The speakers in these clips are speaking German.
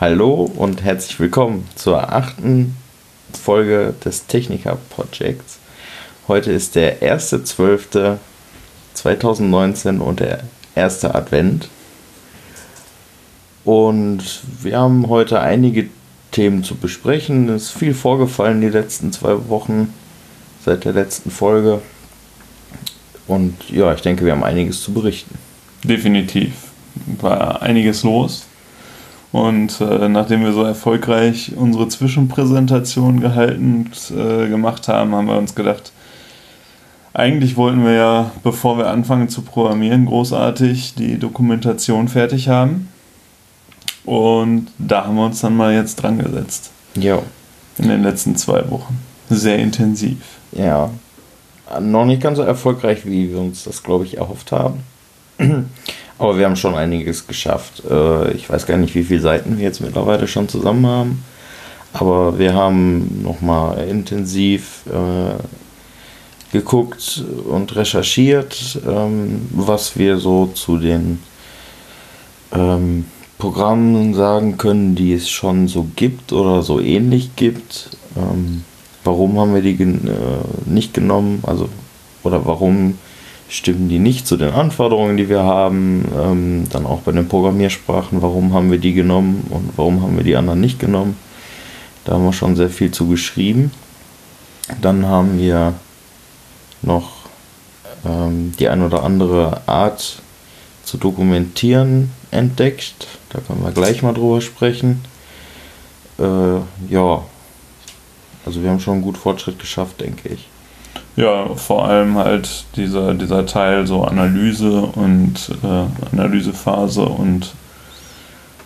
Hallo und herzlich willkommen zur achten Folge des Techniker Projects. Heute ist der 1.12.2019 und der erste Advent. Und wir haben heute einige Themen zu besprechen. Es ist viel vorgefallen die letzten zwei Wochen seit der letzten Folge. Und ja, ich denke, wir haben einiges zu berichten. Definitiv. War einiges los. Und äh, nachdem wir so erfolgreich unsere Zwischenpräsentation gehalten und äh, gemacht haben, haben wir uns gedacht, eigentlich wollten wir ja, bevor wir anfangen zu programmieren, großartig die Dokumentation fertig haben. Und da haben wir uns dann mal jetzt dran gesetzt. Ja. In den letzten zwei Wochen. Sehr intensiv. Ja. Noch nicht ganz so erfolgreich, wie wir uns das, glaube ich, erhofft haben. Aber wir haben schon einiges geschafft. Äh, ich weiß gar nicht, wie viele Seiten wir jetzt mittlerweile schon zusammen haben. Aber wir haben nochmal intensiv äh, geguckt und recherchiert, ähm, was wir so zu den ähm, Programmen sagen können, die es schon so gibt oder so ähnlich gibt. Ähm, warum haben wir die äh, nicht genommen? Also, oder warum stimmen die nicht zu den Anforderungen, die wir haben? Ähm, dann auch bei den Programmiersprachen, warum haben wir die genommen und warum haben wir die anderen nicht genommen? Da haben wir schon sehr viel zu geschrieben. Dann haben wir noch ähm, die ein oder andere Art zu dokumentieren entdeckt. Da können wir gleich mal drüber sprechen. Äh, ja, also wir haben schon gut Fortschritt geschafft, denke ich. Ja, vor allem halt dieser, dieser Teil so Analyse und äh, Analysephase und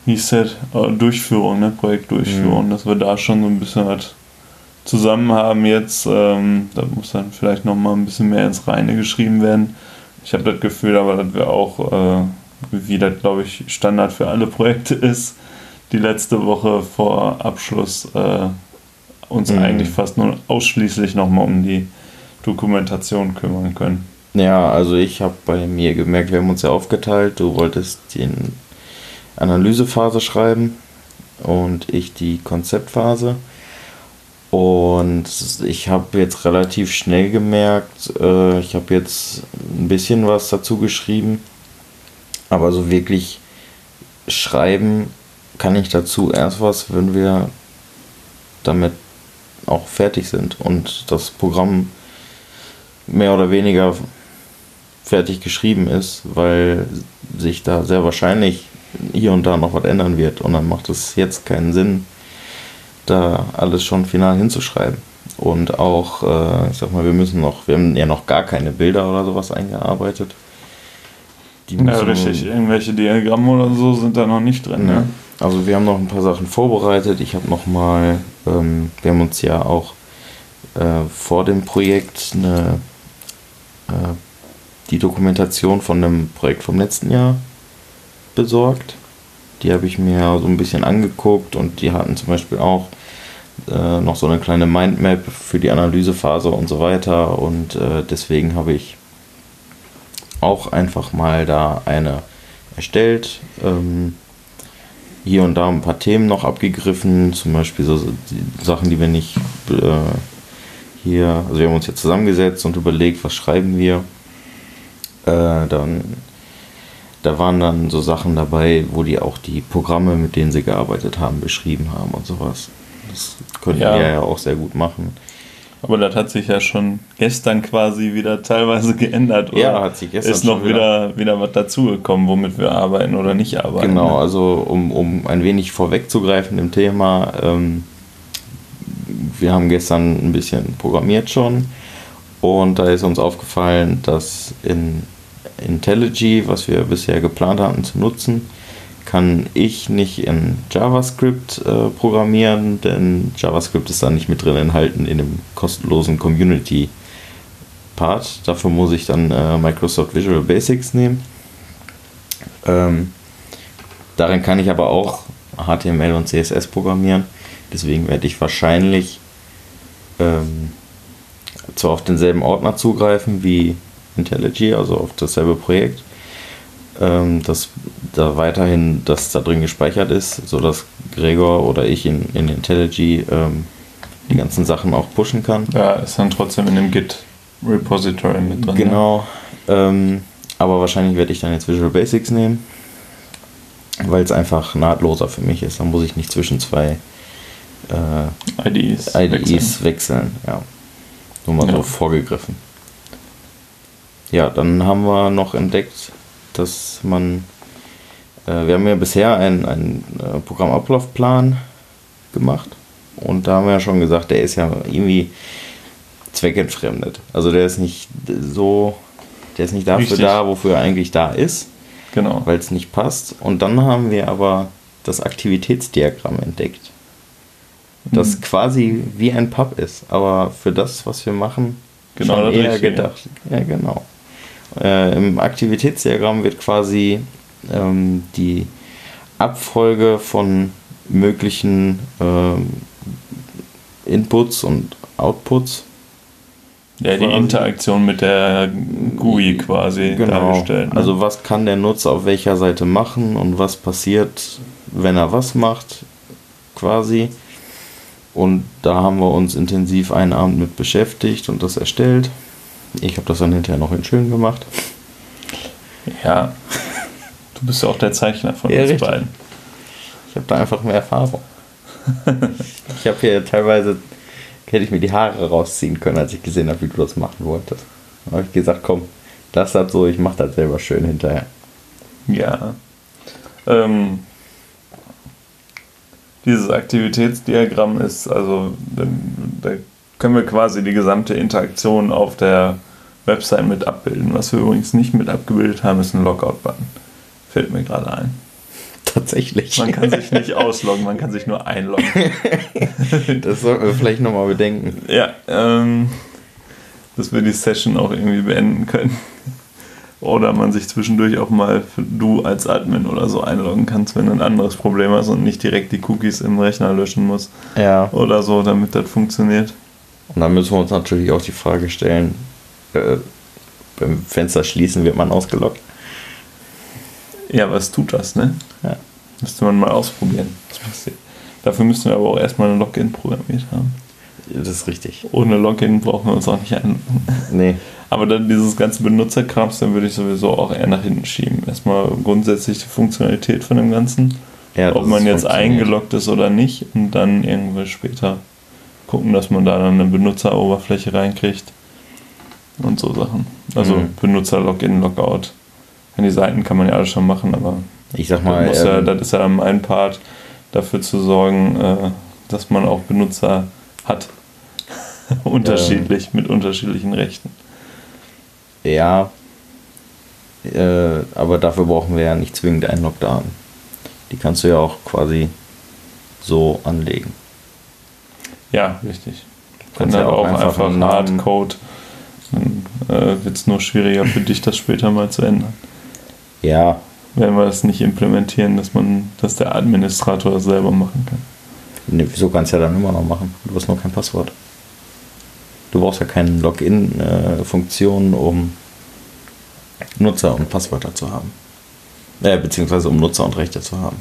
wie hieß das? Äh, Durchführung, ne? Projektdurchführung, mhm. dass wir da schon so ein bisschen halt zusammen haben jetzt. Ähm, da muss dann vielleicht nochmal ein bisschen mehr ins Reine geschrieben werden. Ich habe das Gefühl, aber dass wir auch, äh, wie das glaube ich Standard für alle Projekte ist, die letzte Woche vor Abschluss äh, uns mhm. eigentlich fast nur ausschließlich nochmal um die Dokumentation kümmern können. Ja, also ich habe bei mir gemerkt, wir haben uns ja aufgeteilt. Du wolltest die Analysephase schreiben und ich die Konzeptphase. Und ich habe jetzt relativ schnell gemerkt, äh, ich habe jetzt ein bisschen was dazu geschrieben, aber so wirklich schreiben kann ich dazu erst was, wenn wir damit auch fertig sind und das Programm mehr oder weniger fertig geschrieben ist, weil sich da sehr wahrscheinlich hier und da noch was ändern wird und dann macht es jetzt keinen Sinn, da alles schon final hinzuschreiben. Und auch, äh, ich sag mal, wir müssen noch, wir haben ja noch gar keine Bilder oder sowas eingearbeitet. Die ja, richtig. Irgendwelche Diagramme oder so sind da noch nicht drin. Ne? Also wir haben noch ein paar Sachen vorbereitet. Ich habe noch mal, ähm, wir haben uns ja auch äh, vor dem Projekt eine, äh, die Dokumentation von einem Projekt vom letzten Jahr besorgt. Die habe ich mir so ein bisschen angeguckt und die hatten zum Beispiel auch äh, noch so eine kleine Mindmap für die Analysephase und so weiter. Und äh, deswegen habe ich auch einfach mal da eine erstellt. Ähm, hier und da ein paar Themen noch abgegriffen, zum Beispiel so die Sachen, die wir nicht äh, hier, also wir haben uns jetzt zusammengesetzt und überlegt, was schreiben wir. Äh, dann da waren dann so Sachen dabei, wo die auch die Programme, mit denen sie gearbeitet haben, beschrieben haben und sowas. Das können ja. wir ja auch sehr gut machen. Aber das hat sich ja schon gestern quasi wieder teilweise geändert. Oder ja, hat sich gestern Ist noch wieder, wieder, wieder was dazugekommen, womit wir arbeiten oder nicht arbeiten. Genau, ne? also um, um ein wenig vorwegzugreifen im Thema, ähm, wir haben gestern ein bisschen programmiert schon und da ist uns aufgefallen, dass in IntelliJ, was wir bisher geplant hatten zu nutzen, kann ich nicht in JavaScript äh, programmieren, denn JavaScript ist da nicht mit drin enthalten in dem kostenlosen Community Part. Dafür muss ich dann äh, Microsoft Visual Basics nehmen. Ähm, darin kann ich aber auch HTML und CSS programmieren. Deswegen werde ich wahrscheinlich ähm, zwar auf denselben Ordner zugreifen wie IntelliJ, also auf dasselbe Projekt, ähm, dass da weiterhin das da drin gespeichert ist, sodass Gregor oder ich in, in IntelliJ ähm, die ganzen Sachen auch pushen kann. Ja, ist dann trotzdem in dem Git Repository mit drin. Genau. Ähm, aber wahrscheinlich werde ich dann jetzt Visual Basics nehmen, weil es einfach nahtloser für mich ist. Dann muss ich nicht zwischen zwei äh, IDEs, IDEs wechseln. wechseln. Ja. Nur mal ja. so vorgegriffen. Ja, dann haben wir noch entdeckt, dass man, äh, wir haben ja bisher einen, einen äh, Programmablaufplan gemacht und da haben wir ja schon gesagt, der ist ja irgendwie zweckentfremdet. Also der ist nicht so, der ist nicht dafür Richtig. da, wofür er eigentlich da ist. Genau. Weil es nicht passt. Und dann haben wir aber das Aktivitätsdiagramm entdeckt. Das mhm. quasi wie ein Pub ist, aber für das, was wir machen, genau, schon eher gedacht. Ja, genau. Äh, Im Aktivitätsdiagramm wird quasi ähm, die Abfolge von möglichen ähm, Inputs und Outputs. Ja, die Interaktion mit der GUI quasi genau. dargestellt. Ne? Also was kann der Nutzer auf welcher Seite machen und was passiert, wenn er was macht, quasi. Und da haben wir uns intensiv einen Abend mit beschäftigt und das erstellt. Ich habe das dann hinterher noch in schön gemacht. Ja, du bist ja auch der Zeichner von ja, uns richtig. beiden. Ich habe da einfach mehr Erfahrung. ich habe hier teilweise, hätte ich mir die Haare rausziehen können, als ich gesehen habe, wie du das machen wolltest. Da habe ich gesagt, komm, lass das so, ich mache das selber schön hinterher. Ja. Ähm, dieses Aktivitätsdiagramm ist, also da können wir quasi die gesamte Interaktion auf der Website mit abbilden. Was wir übrigens nicht mit abgebildet haben, ist ein Logout-Button. Fällt mir gerade ein. Tatsächlich. Man kann sich nicht ausloggen, man kann sich nur einloggen. das sollten wir vielleicht nochmal bedenken. Ja, ähm, dass wir die Session auch irgendwie beenden können. Oder man sich zwischendurch auch mal du als Admin oder so einloggen kannst, wenn du ein anderes Problem hast und nicht direkt die Cookies im Rechner löschen musst. Ja. Oder so, damit das funktioniert. Und dann müssen wir uns natürlich auch die Frage stellen, äh, beim Fenster schließen wird man ausgeloggt. Ja, was tut das, ne? Ja. Müsste man mal ausprobieren. Dafür müssten wir aber auch erstmal ein Login programmiert haben. Das ist richtig. Ohne Login brauchen wir uns auch nicht einloggen. Nee. Aber dann dieses ganze Benutzerkrams, dann würde ich sowieso auch eher nach hinten schieben. Erstmal grundsätzlich die Funktionalität von dem Ganzen. Ja, Ob man jetzt eingeloggt ist oder nicht und dann irgendwann später gucken, dass man da dann eine Benutzeroberfläche reinkriegt und so Sachen. Also mhm. Benutzer-Login, Logout. Die Seiten kann man ja alles schon machen, aber ich sag mal, das, ja, ähm, das ist ja mein Part, dafür zu sorgen, äh, dass man auch Benutzer hat. Unterschiedlich, mit unterschiedlichen Rechten. Ja, äh, aber dafür brauchen wir ja nicht zwingend Einlogdaten. Die kannst du ja auch quasi so anlegen. Ja, richtig. Kann ja auch, auch einfach, einfach Hardcode. Dann äh, wird es nur schwieriger für dich, das später mal zu ändern. Ja. Wenn wir das nicht implementieren, dass man, dass der Administrator das selber machen kann. Nee, wieso kannst du ja dann immer noch machen? Du hast nur kein Passwort. Du brauchst ja keine Login-Funktion, um Nutzer und Passwörter zu haben. Äh, beziehungsweise um Nutzer und Rechte zu haben.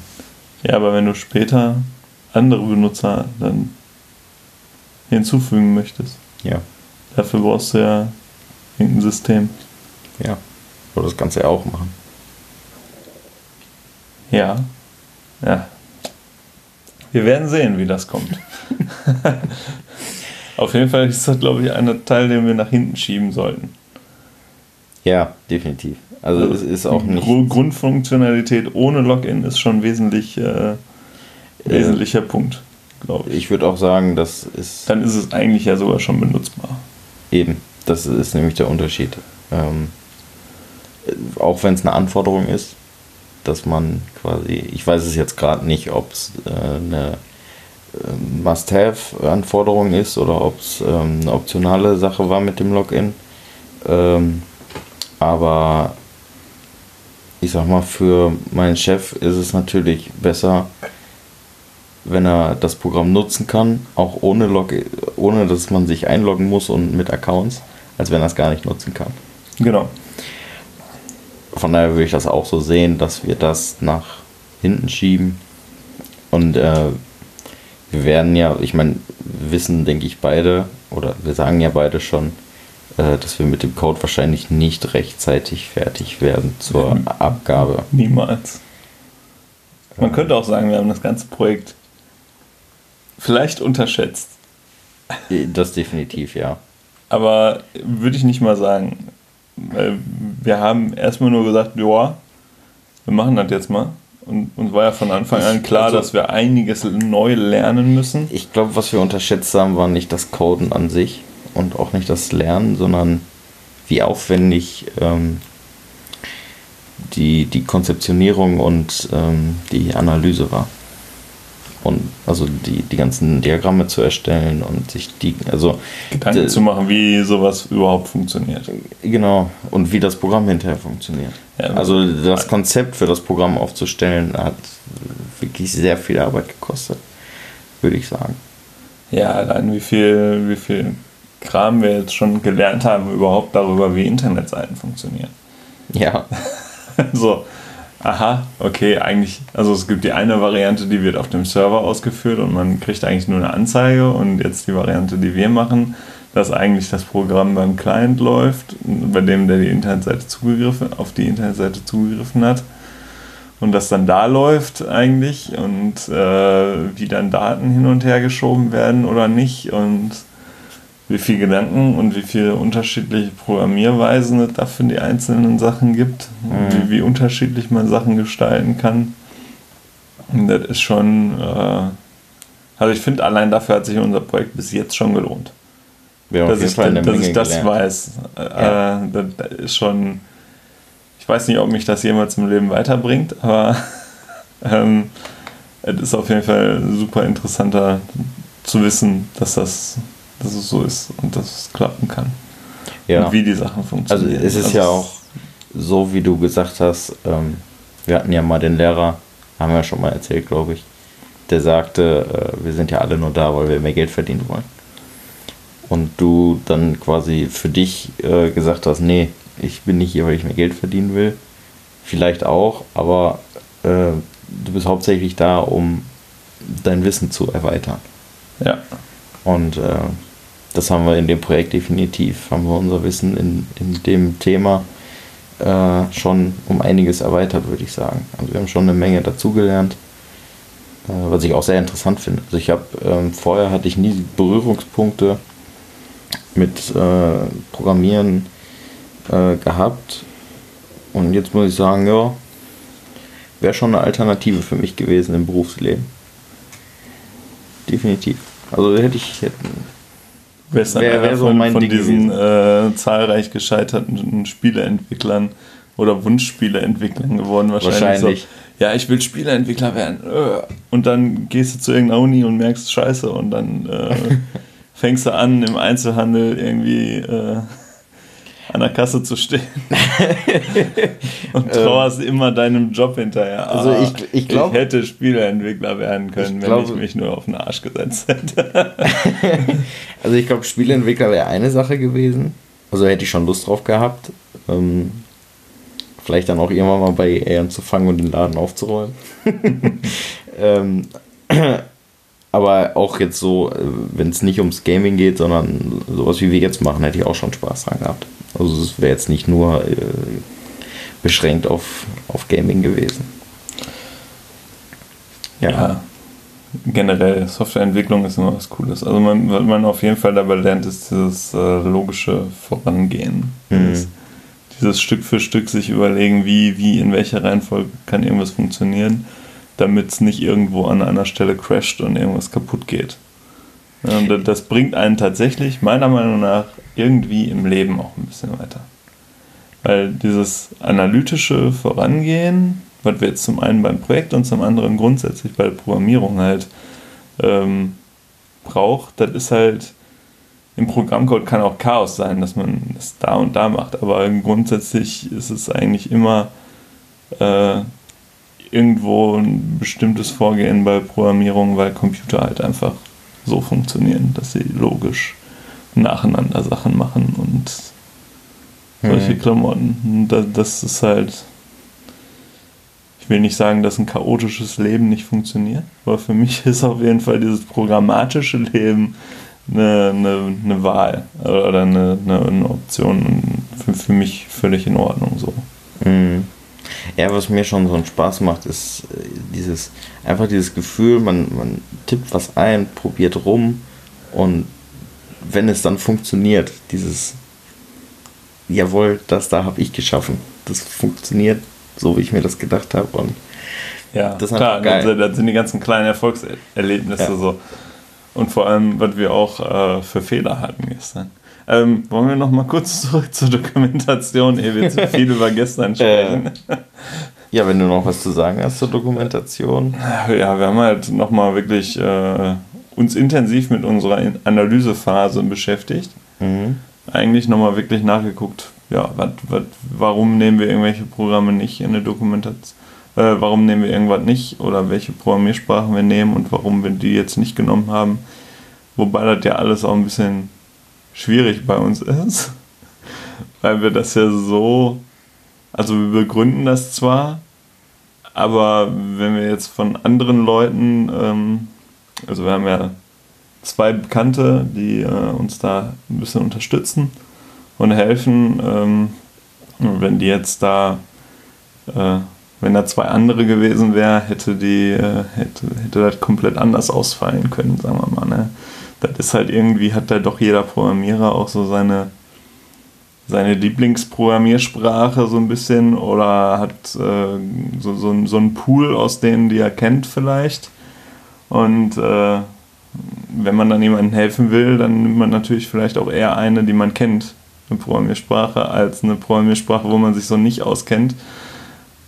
Ja, aber wenn du später andere Benutzer dann hinzufügen möchtest. Ja. Dafür brauchst du ja irgendein System. Ja. Oder das Ganze ja auch machen. Ja. Ja. Wir werden sehen, wie das kommt. Auf jeden Fall ist das, glaube ich, ein Teil, den wir nach hinten schieben sollten. Ja, definitiv. Also, also es ist auch nicht. Grundfunktionalität ohne Login ist schon wesentlich äh, wesentlicher äh, Punkt glaube ich. Ich würde auch sagen, das ist. Dann ist es eigentlich ja sogar schon benutzbar. Eben, das ist nämlich der Unterschied. Ähm, auch wenn es eine Anforderung ist, dass man quasi, ich weiß es jetzt gerade nicht, ob es äh, eine äh, Must-Have-Anforderung ist oder ob es ähm, eine optionale Sache war mit dem Login. Ähm, aber ich sag mal, für meinen Chef ist es natürlich besser, wenn er das Programm nutzen kann, auch ohne, Log ohne dass man sich einloggen muss und mit Accounts, als wenn er es gar nicht nutzen kann. Genau. Von daher würde ich das auch so sehen, dass wir das nach hinten schieben. Und äh, wir werden ja, ich meine, wissen, denke ich, beide, oder wir sagen ja beide schon, äh, dass wir mit dem Code wahrscheinlich nicht rechtzeitig fertig werden zur Abgabe. Niemals. Man könnte auch sagen, wir haben das ganze Projekt vielleicht unterschätzt. Das definitiv, ja. Aber würde ich nicht mal sagen. Wir haben erstmal nur gesagt, ja, wir machen das jetzt mal. Und uns war ja von Anfang an klar, also, dass wir einiges neu lernen müssen. Ich glaube, was wir unterschätzt haben, war nicht das Coden an sich und auch nicht das Lernen, sondern wie aufwendig ähm, die, die Konzeptionierung und ähm, die Analyse war. Und also die, die ganzen Diagramme zu erstellen und sich die, also Gedanken zu machen, wie sowas überhaupt funktioniert. Genau, und wie das Programm hinterher funktioniert. Ja, also das Konzept für das Programm aufzustellen hat wirklich sehr viel Arbeit gekostet, würde ich sagen. Ja, allein wie viel, wie viel Kram wir jetzt schon gelernt haben, überhaupt darüber, wie Internetseiten funktionieren. Ja. so, aha, okay, eigentlich, also es gibt die eine Variante, die wird auf dem Server ausgeführt und man kriegt eigentlich nur eine Anzeige und jetzt die Variante, die wir machen, dass eigentlich das Programm beim Client läuft, bei dem der die Internetseite zugegriffen, auf die Internetseite zugegriffen hat und das dann da läuft eigentlich und äh, wie dann Daten hin und her geschoben werden oder nicht und wie viel Gedanken und wie viele unterschiedliche Programmierweisen es da für die einzelnen Sachen gibt, mhm. wie, wie, unterschiedlich man Sachen gestalten kann. Und das ist schon, äh, also ich finde, allein dafür hat sich unser Projekt bis jetzt schon gelohnt. Ja, dass ich, dass ich das gelernt. weiß. Ja. Äh, das, das ist schon, ich weiß nicht, ob mich das jemals im Leben weiterbringt, aber ähm, es ist auf jeden Fall super interessanter zu wissen, dass das dass es so ist und dass es klappen kann. Ja. Und wie die Sachen funktionieren. Also es ist also ja auch so, wie du gesagt hast, ähm, wir hatten ja mal den Lehrer, haben wir ja schon mal erzählt, glaube ich, der sagte, äh, wir sind ja alle nur da, weil wir mehr Geld verdienen wollen. Und du dann quasi für dich äh, gesagt hast, nee, ich bin nicht hier, weil ich mehr Geld verdienen will. Vielleicht auch, aber äh, du bist hauptsächlich da, um dein Wissen zu erweitern. Ja. Und äh, das haben wir in dem Projekt definitiv, haben wir unser Wissen in, in dem Thema äh, schon um einiges erweitert, würde ich sagen. Also wir haben schon eine Menge dazugelernt, äh, was ich auch sehr interessant finde. Also ich habe, ähm, vorher hatte ich nie Berührungspunkte mit äh, Programmieren äh, gehabt und jetzt muss ich sagen, ja, wäre schon eine Alternative für mich gewesen im Berufsleben. Definitiv. Also hätte ich, hätte, Wer ist wär, wär so von, mein von diesen äh, zahlreich gescheiterten Spieleentwicklern oder Wunschspieleentwicklern geworden wahrscheinlich. wahrscheinlich. So, ja, ich will Spieleentwickler werden. Äh. Und dann gehst du zu irgendeiner Uni und merkst Scheiße und dann äh, fängst du an im Einzelhandel irgendwie äh, an der Kasse zu stehen und trauerst ähm, immer deinem Job hinterher. Also ah, ich, ich, glaub, ich hätte Spieleentwickler werden können, ich wenn glaub, ich mich nur auf den Arsch gesetzt hätte. also ich glaube, Spieleentwickler wäre eine Sache gewesen. Also hätte ich schon Lust drauf gehabt. Ähm, vielleicht dann auch irgendwann mal bei EA anzufangen und den Laden aufzuräumen. ähm, aber auch jetzt so, äh, wenn es nicht ums Gaming geht, sondern sowas wie wir jetzt machen, hätte ich auch schon Spaß dran gehabt. Also es wäre jetzt nicht nur äh, beschränkt auf, auf Gaming gewesen. Ja. ja. Generell, Softwareentwicklung ist immer was Cooles. Also man, was man auf jeden Fall dabei lernt, ist dieses äh, logische Vorangehen. Mhm. Dieses, dieses Stück für Stück sich überlegen, wie, wie, in welcher Reihenfolge kann irgendwas funktionieren, damit es nicht irgendwo an einer Stelle crasht und irgendwas kaputt geht. Das bringt einen tatsächlich, meiner Meinung nach, irgendwie im Leben auch ein bisschen weiter. Weil dieses analytische Vorangehen, was wir jetzt zum einen beim Projekt und zum anderen grundsätzlich bei der Programmierung halt ähm, braucht, das ist halt im Programmcode kann auch Chaos sein, dass man das da und da macht, aber grundsätzlich ist es eigentlich immer äh, irgendwo ein bestimmtes Vorgehen bei Programmierung, weil Computer halt einfach so funktionieren, dass sie logisch nacheinander Sachen machen und solche Klamotten. Das, das ist halt. Ich will nicht sagen, dass ein chaotisches Leben nicht funktioniert, aber für mich ist auf jeden Fall dieses programmatische Leben eine, eine, eine Wahl oder eine, eine, Option für, für mich völlig in Ordnung so. Mhm. Ja, was mir schon so einen Spaß macht, ist äh, dieses, einfach dieses Gefühl, man, man tippt was ein, probiert rum und wenn es dann funktioniert, dieses, jawohl, das da habe ich geschaffen. Das funktioniert so, wie ich mir das gedacht habe und ja, das ist klar, geil. das sind die ganzen kleinen Erfolgserlebnisse ja. so. Und vor allem, was wir auch äh, für Fehler hatten gestern. Ähm, wollen wir noch mal kurz zurück zur Dokumentation, ehe wir zu viel über gestern sprechen? Äh, ja, wenn du noch was zu sagen hast zur Dokumentation. Ja, wir haben halt noch mal wirklich äh, uns intensiv mit unserer Analysephase beschäftigt. Mhm. Eigentlich noch mal wirklich nachgeguckt, ja, wat, wat, warum nehmen wir irgendwelche Programme nicht in der Dokumentation, äh, warum nehmen wir irgendwas nicht oder welche Programmiersprachen wir nehmen und warum wir die jetzt nicht genommen haben. Wobei das ja alles auch ein bisschen schwierig bei uns ist, weil wir das ja so, also wir begründen das zwar, aber wenn wir jetzt von anderen Leuten, ähm, also wir haben ja zwei Bekannte, die äh, uns da ein bisschen unterstützen und helfen, ähm, wenn die jetzt da, äh, wenn da zwei andere gewesen wäre, hätte die, äh, hätte, hätte das komplett anders ausfallen können, sagen wir mal. Ne? Das ist halt irgendwie, hat da doch jeder Programmierer auch so seine, seine Lieblingsprogrammiersprache so ein bisschen oder hat äh, so, so, so einen Pool aus denen, die er kennt vielleicht. Und äh, wenn man dann jemandem helfen will, dann nimmt man natürlich vielleicht auch eher eine, die man kennt, eine Programmiersprache, als eine Programmiersprache, wo man sich so nicht auskennt.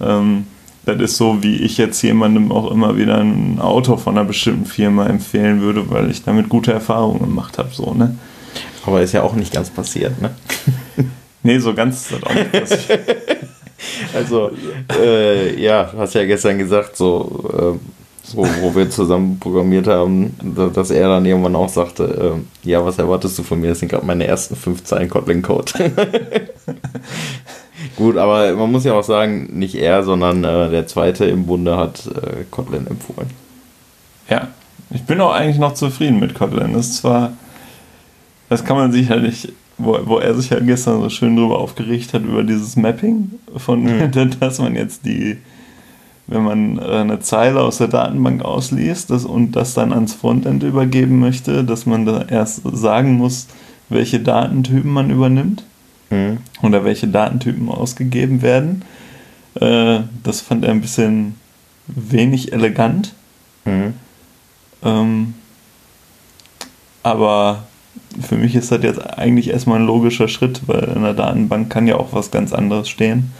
Ähm, das ist so, wie ich jetzt jemandem auch immer wieder ein Auto von einer bestimmten Firma empfehlen würde, weil ich damit gute Erfahrungen gemacht habe. So, ne? Aber ist ja auch nicht ganz passiert, ne? nee, so ganz ist das auch nicht passiert. also, äh, ja, du hast ja gestern gesagt, so, äh, so, wo wir zusammen programmiert haben, dass er dann irgendwann auch sagte, äh, ja, was erwartest du von mir? Das sind gerade meine ersten fünf Zeilen Kotlin-Code. Gut, aber man muss ja auch sagen, nicht er, sondern äh, der zweite im Bunde hat äh, Kotlin empfohlen. Ja, ich bin auch eigentlich noch zufrieden mit Kotlin. Das ist zwar, das kann man sicherlich, wo, wo er sich ja gestern so schön drüber aufgeregt hat, über dieses Mapping, von, mhm. dass man jetzt die, wenn man äh, eine Zeile aus der Datenbank ausliest das, und das dann ans Frontend übergeben möchte, dass man da erst sagen muss, welche Datentypen man übernimmt mhm. oder welche Datentypen ausgegeben werden. Äh, das fand er ein bisschen wenig elegant. Mhm. Ähm, aber für mich ist das jetzt eigentlich erstmal ein logischer Schritt, weil in der Datenbank kann ja auch was ganz anderes stehen,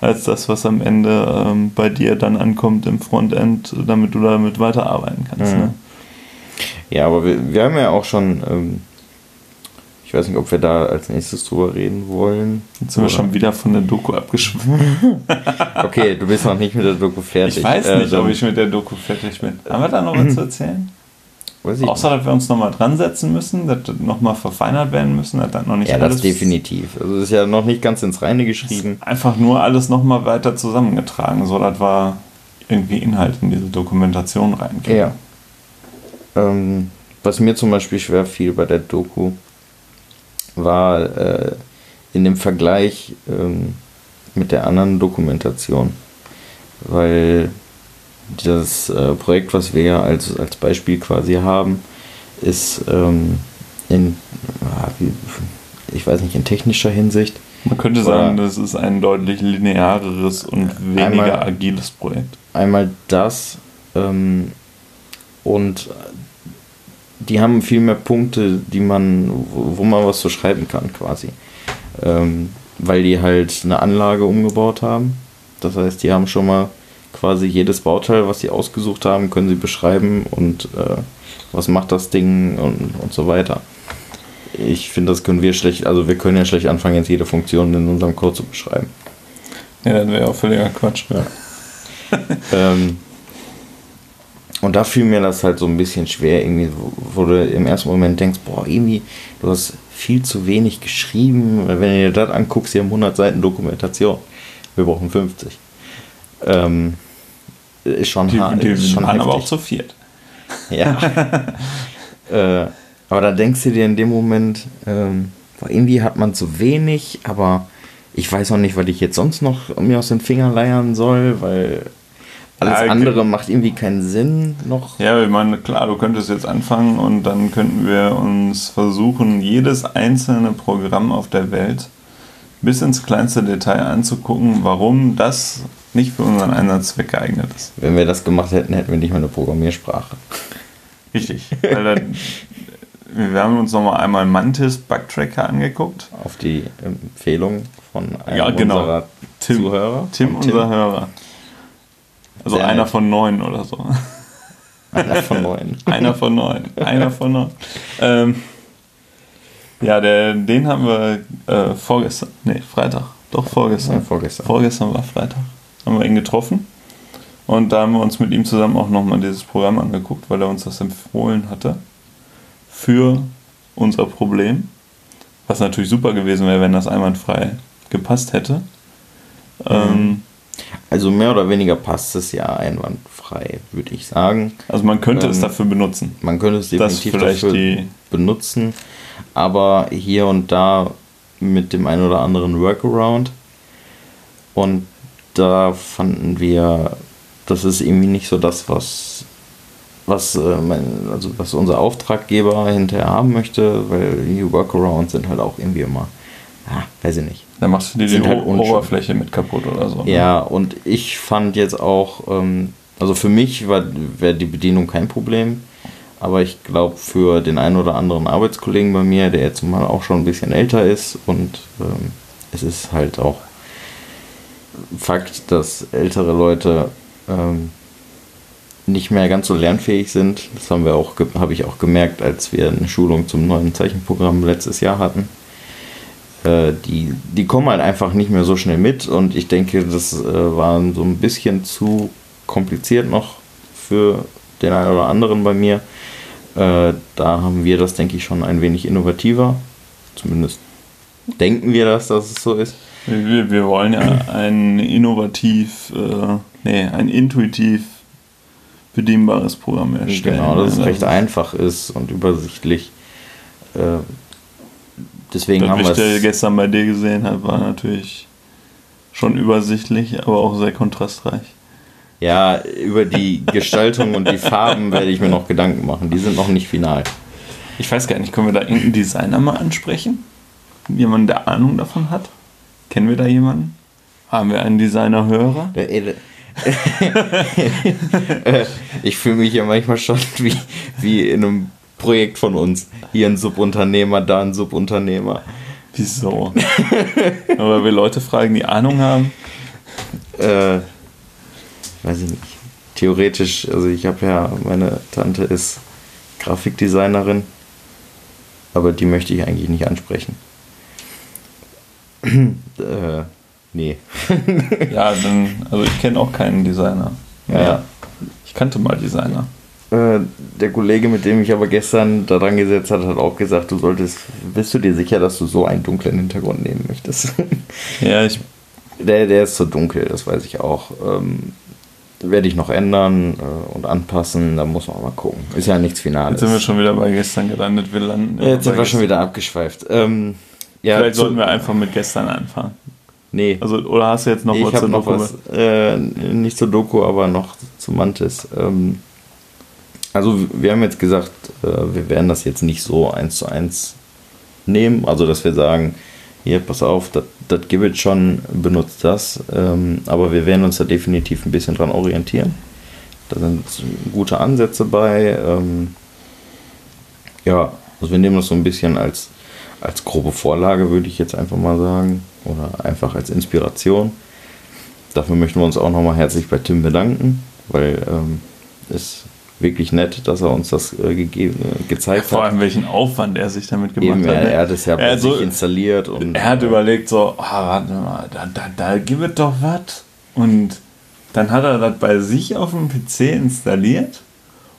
als das, was am Ende ähm, bei dir dann ankommt im Frontend, damit du damit weiterarbeiten kannst. Mhm. Ne? Ja, aber wir, wir haben ja auch schon ähm, ich weiß nicht, ob wir da als nächstes drüber reden wollen. Jetzt sind wir schon wieder von der Doku abgeschwungen. okay, du bist noch nicht mit der Doku fertig. Ich weiß nicht, äh, ob ich mit der Doku fertig bin. Haben wir da noch was zu erzählen? Außer, dass wir uns nochmal dran setzen müssen, dass das nochmal verfeinert werden müssen, dass das noch nicht Ja, alles das definitiv. Also das ist ja noch nicht ganz ins Reine geschrieben. Einfach nur alles nochmal weiter zusammengetragen, so dass wir irgendwie Inhalt in diese Dokumentation reinkriegen. Ja. Ähm, was mir zum Beispiel schwer fiel bei der Doku, war äh, in dem Vergleich ähm, mit der anderen Dokumentation. Weil das äh, Projekt, was wir ja als, als Beispiel quasi haben, ist ähm, in, ich weiß nicht, in technischer Hinsicht. Man könnte sagen, das ist ein deutlich lineareres und weniger einmal, agiles Projekt. Einmal das ähm, und die haben viel mehr Punkte, die man, wo man was so schreiben kann, quasi. Ähm, weil die halt eine Anlage umgebaut haben. Das heißt, die haben schon mal quasi jedes Bauteil, was sie ausgesucht haben, können sie beschreiben und äh, was macht das Ding und, und so weiter. Ich finde, das können wir schlecht, also wir können ja schlecht anfangen, jetzt jede Funktion in unserem Code zu beschreiben. Ja, das wäre auch völliger Quatsch. Ja. ähm, Und da fiel mir das halt so ein bisschen schwer, irgendwie, wo, du im ersten Moment denkst, boah, irgendwie, du hast viel zu wenig geschrieben. Wenn du dir das anguckst, hier haben 100 Seiten Dokumentation. Wir brauchen 50. Ähm, ist schon Die, hart. die ist schon waren aber auch zu viert. Ja. äh, aber da denkst du dir in dem Moment, ähm, boah, irgendwie hat man zu wenig, aber ich weiß auch nicht, was ich jetzt sonst noch mir aus den Fingern leiern soll, weil alles Ja, andere macht irgendwie keinen Sinn noch. Ja, ich meine, klar, du könntest jetzt anfangen und dann könnten wir uns versuchen, jedes einzelne Programm auf der Welt bis ins kleinste Detail anzugucken, warum das nicht für unseren Einsatzzweck geeignet ist. Wenn wir das gemacht hätten, hätten wir nicht mal eine Programmiersprache. Richtig. Weil wir haben uns nochmal einmal Mantis Bugtracker angeguckt. Auf die Empfehlung von einem Ja, genau. unserer Tim, Zuhörer. Tim, unser Hörer. Also Sehr einer nett. von neun oder so. Einer von neun. Einer von neun. Einer von neun. Ähm, ja, der, den haben wir äh, vorgestern, nee, Freitag. Doch, Ja, vorgestern. vorgestern. Vorgestern war Freitag. Haben wir ihn getroffen. Und da haben wir uns mit ihm zusammen auch nochmal dieses Programm angeguckt, weil er uns das empfohlen hatte. Für unser Problem. Was natürlich super gewesen wäre, wenn das einwandfrei gepasst hätte. Ähm, Also mehr oder weniger passt es ja einwandfrei, würde ich sagen. also man könnte es Ähm, dafür benutzen. Man könnte es definitiv dafür benutzen, aber hier und da mit dem einen oder anderen Workaround. Und da fanden wir, das ist irgendwie nicht so das, was, was, äh, mein, also was unser Auftraggeber hinterher haben möchte, weil die Workarounds sind halt auch irgendwie immer, ah, weiß ich nicht. Dann machst du dir die halt. Oberfläche mit kaputt oder so. ne? Ja, und ich fand jetzt auch, ähm, also für mich war wäre die Bedienung kein Problem, aber ich glaube für den einen oder anderen Arbeitskollegen bei mir, der jetzt mal auch schon ein bisschen älter ist und ähm, es ist halt auch Fakt, dass ältere Leute ähm, nicht mehr ganz so lernfähig sind. Das haben wir auch, habe ich auch gemerkt, als wir eine Schulung zum neuen Zeichenprogramm letztes Jahr hatten die, die kommen halt einfach nicht mehr so schnell mit und ich denke, das äh, war so ein bisschen zu kompliziert noch für den einen oder anderen bei mir. Äh, da haben wir das, denke ich, schon ein wenig innovativer. Zumindest denken wir das, dass es so ist. Wir, wir wollen ja ein innovativ, äh, nee, ein intuitiv bedienbares Programm erstellen. Genau, dass es Also recht einfach ist und übersichtlich. Äh, deswegen Das, haben was wir ich gestern bei dir gesehen habe, war natürlich schon übersichtlich, aber auch sehr kontrastreich. Ja, über die Gestaltung und die Farben werde ich mir noch Gedanken machen. Die sind noch nicht final. Ich weiß gar nicht, können wir da irgendeinen Designer mal ansprechen? Jemanden, der Ahnung davon hat? Kennen wir da jemanden? Haben wir einen Designer-Hörer? Äh, ich fühle mich ja manchmal schon wie, wie in einem Projekt von uns. Hier ein Subunternehmer, da ein Subunternehmer. Wieso? Aber wir Leute fragen, die Ahnung haben. Äh, weiß ich nicht. Theoretisch, also ich habe ja, meine Tante ist Grafikdesignerin, aber die möchte ich eigentlich nicht ansprechen. äh, nee. Ja, dann, also ich kenne auch keinen Designer. Ja. Ich kannte mal Designer. Äh, der Kollege, mit dem ich aber gestern da dran gesetzt hat, hat auch gesagt, du solltest, bist du dir sicher, dass du so einen dunklen Hintergrund nehmen möchtest? Ja, ich, der, der ist zu dunkel, das weiß ich auch. Ähm, werde ich noch ändern äh, und anpassen, da muss man mal gucken. Ist ja nichts Finales. jetzt sind wir schon wieder bei gestern gelandet. Wir landen Ja, Jetzt sind wir schon wieder abgeschweift. Ähm, ja, Vielleicht sollten wir einfach mit gestern anfangen. Nee, Also, oder hast du jetzt noch nee was ich zur noch Doku? was. Äh, nicht zur Doku, aber noch zu Mantis. Ähm, also, wir haben jetzt gesagt, äh, wir werden das jetzt nicht so eins zu eins nehmen. Also, dass wir sagen, hier, pass auf, das gibt schon, benutzt das. Ähm, aber wir werden uns da definitiv ein bisschen dran orientieren. Da sind gute Ansätze bei. Ähm, ja, also wir nehmen das so ein bisschen als, als grobe Vorlage, würde ich jetzt einfach mal sagen. Oder einfach als Inspiration. Dafür möchten wir uns auch nochmal herzlich bei Tim bedanken, weil ähm, es wirklich nett, dass er uns das äh, gegeben, äh, gezeigt Vor hat. allem, welchen Aufwand er sich damit gemacht Eben, hat. er, ne? er hat es ja bei so- sich installiert und Er hat überlegt, so, ah, warte mal, da, da, da gibt es doch was. Und dann hat er das bei sich auf dem PC installiert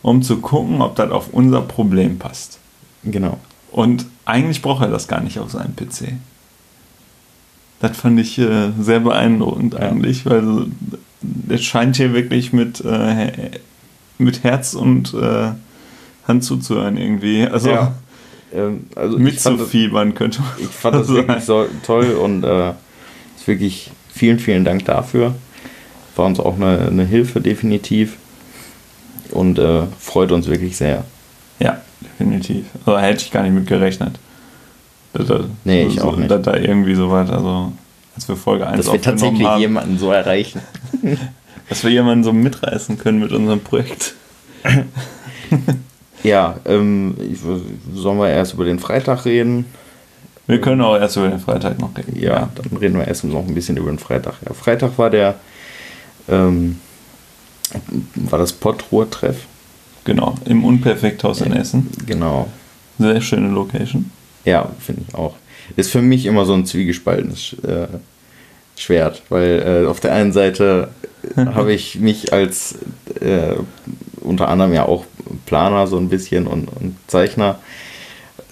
um zu gucken, ob das auf unser Problem passt. Genau. Und eigentlich braucht er das gar nicht auf seinem PC. Das fand ich äh, sehr beeindruckend Ja. eigentlich, weil es scheint hier wirklich mit, äh, mit Herz und äh, Hand zuzuhören irgendwie. Also Ja. Ähm, also mitzufiebern könnte man. ich fand das sagen. wirklich so toll und äh, ist wirklich vielen, vielen Dank dafür. War uns auch eine, eine Hilfe definitiv und äh, freut uns wirklich sehr. Ja, definitiv. Also hätte ich gar nicht mit gerechnet. Dass da, Nee, ich so, auch nicht. Dass da irgendwie so weit, also als wir Folge 1 Dass wir tatsächlich haben, jemanden so erreichen. dass wir jemanden so mitreißen können mit unserem Projekt. Ja, ähm, ich, sollen wir erst über den Freitag reden? Wir können auch erst über den Freitag noch reden. Ja, dann reden wir erst noch ein bisschen über den Freitag. Ja, Freitag war der, ähm, war das Pottruhr-Treff. Genau, im Unperfekthaus in Essen. Genau. Sehr schöne Location. Ja, finde ich auch. Ist für mich immer so ein zwiegespaltenes äh, Schwert, weil äh, auf der einen Seite habe ich mich als äh, unter anderem ja auch Planer so ein bisschen und, und Zeichner